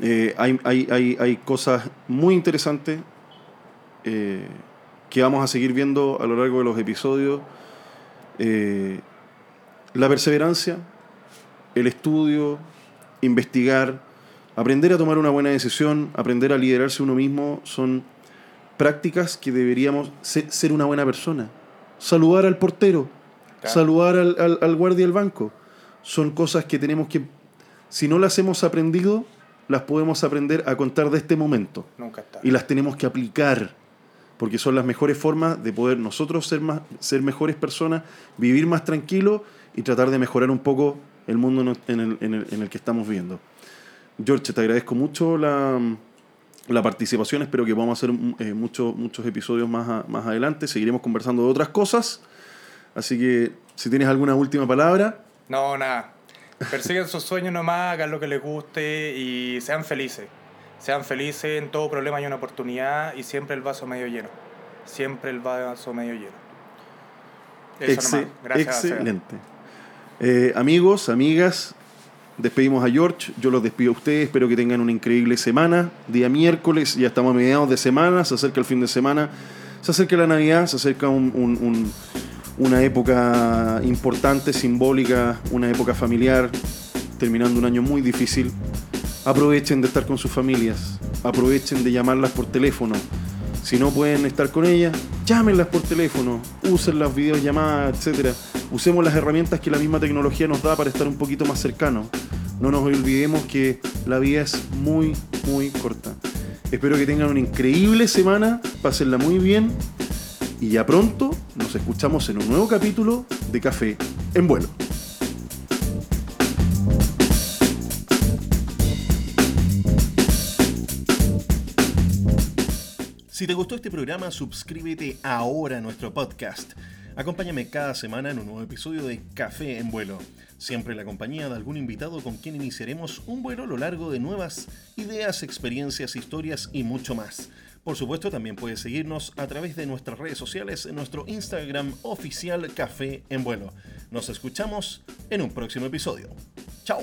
Eh, hay, hay, hay, hay cosas muy interesantes eh, que vamos a seguir viendo a lo largo de los episodios. Eh, la perseverancia, el estudio, investigar, aprender a tomar una buena decisión, aprender a liderarse uno mismo, son prácticas que deberíamos ser, ser una buena persona. Saludar al portero, Claro. saludar al, al- al guardia del banco. Son cosas que tenemos que, si no las hemos aprendido, las podemos aprender a contar de este momento. Nunca está. Y las tenemos que aplicar, porque son las mejores formas de poder nosotros ser, más, ser mejores personas, vivir más tranquilos y tratar de mejorar un poco el mundo en el- en el, en el- en el que estamos viviendo. George, te agradezco mucho la, la participación. Espero que podamos hacer eh, muchos muchos episodios más, a- más adelante. Seguiremos conversando de otras cosas. Así que si tienes alguna última palabra, No, nada. Persigan sus sueños nomás, hagan lo que les guste y sean felices. Sean felices, en todo problema hay una oportunidad y siempre el vaso medio lleno. Siempre el vaso medio lleno. Eso nomás. Gracias. Excelente. Eh, amigos, amigas, despedimos a George. Yo los despido a ustedes. Espero que tengan una increíble semana. Día miércoles, ya estamos a mediados de semana. Se acerca el fin de semana. Se acerca la Navidad. Se acerca un- un- un- una época importante, simbólica. Una época familiar. Terminando un año muy difícil. aprovechen de estar con sus familias, aprovechen de llamarlas por teléfono. Si no pueden estar con ellas, llámenlas por teléfono, usen las videollamadas, etc. Usemos las herramientas que la misma tecnología nos da para estar un poquito más cercanos. No nos olvidemos que la vida es muy, muy corta. Espero que tengan una increíble semana, pásenla muy bien y ya pronto nos escuchamos en un nuevo capítulo de Café en Vuelo. Si te gustó este programa, suscríbete ahora a nuestro podcast. Acompáñame cada semana en un nuevo episodio de Café en Vuelo, siempre en la compañía de algún invitado con quien iniciaremos un vuelo a lo largo de nuevas ideas, experiencias, historias y mucho más. Por supuesto, también puedes seguirnos a través de nuestras redes sociales en nuestro Instagram oficial Café en Vuelo. Nos escuchamos en un próximo episodio. ¡Chao!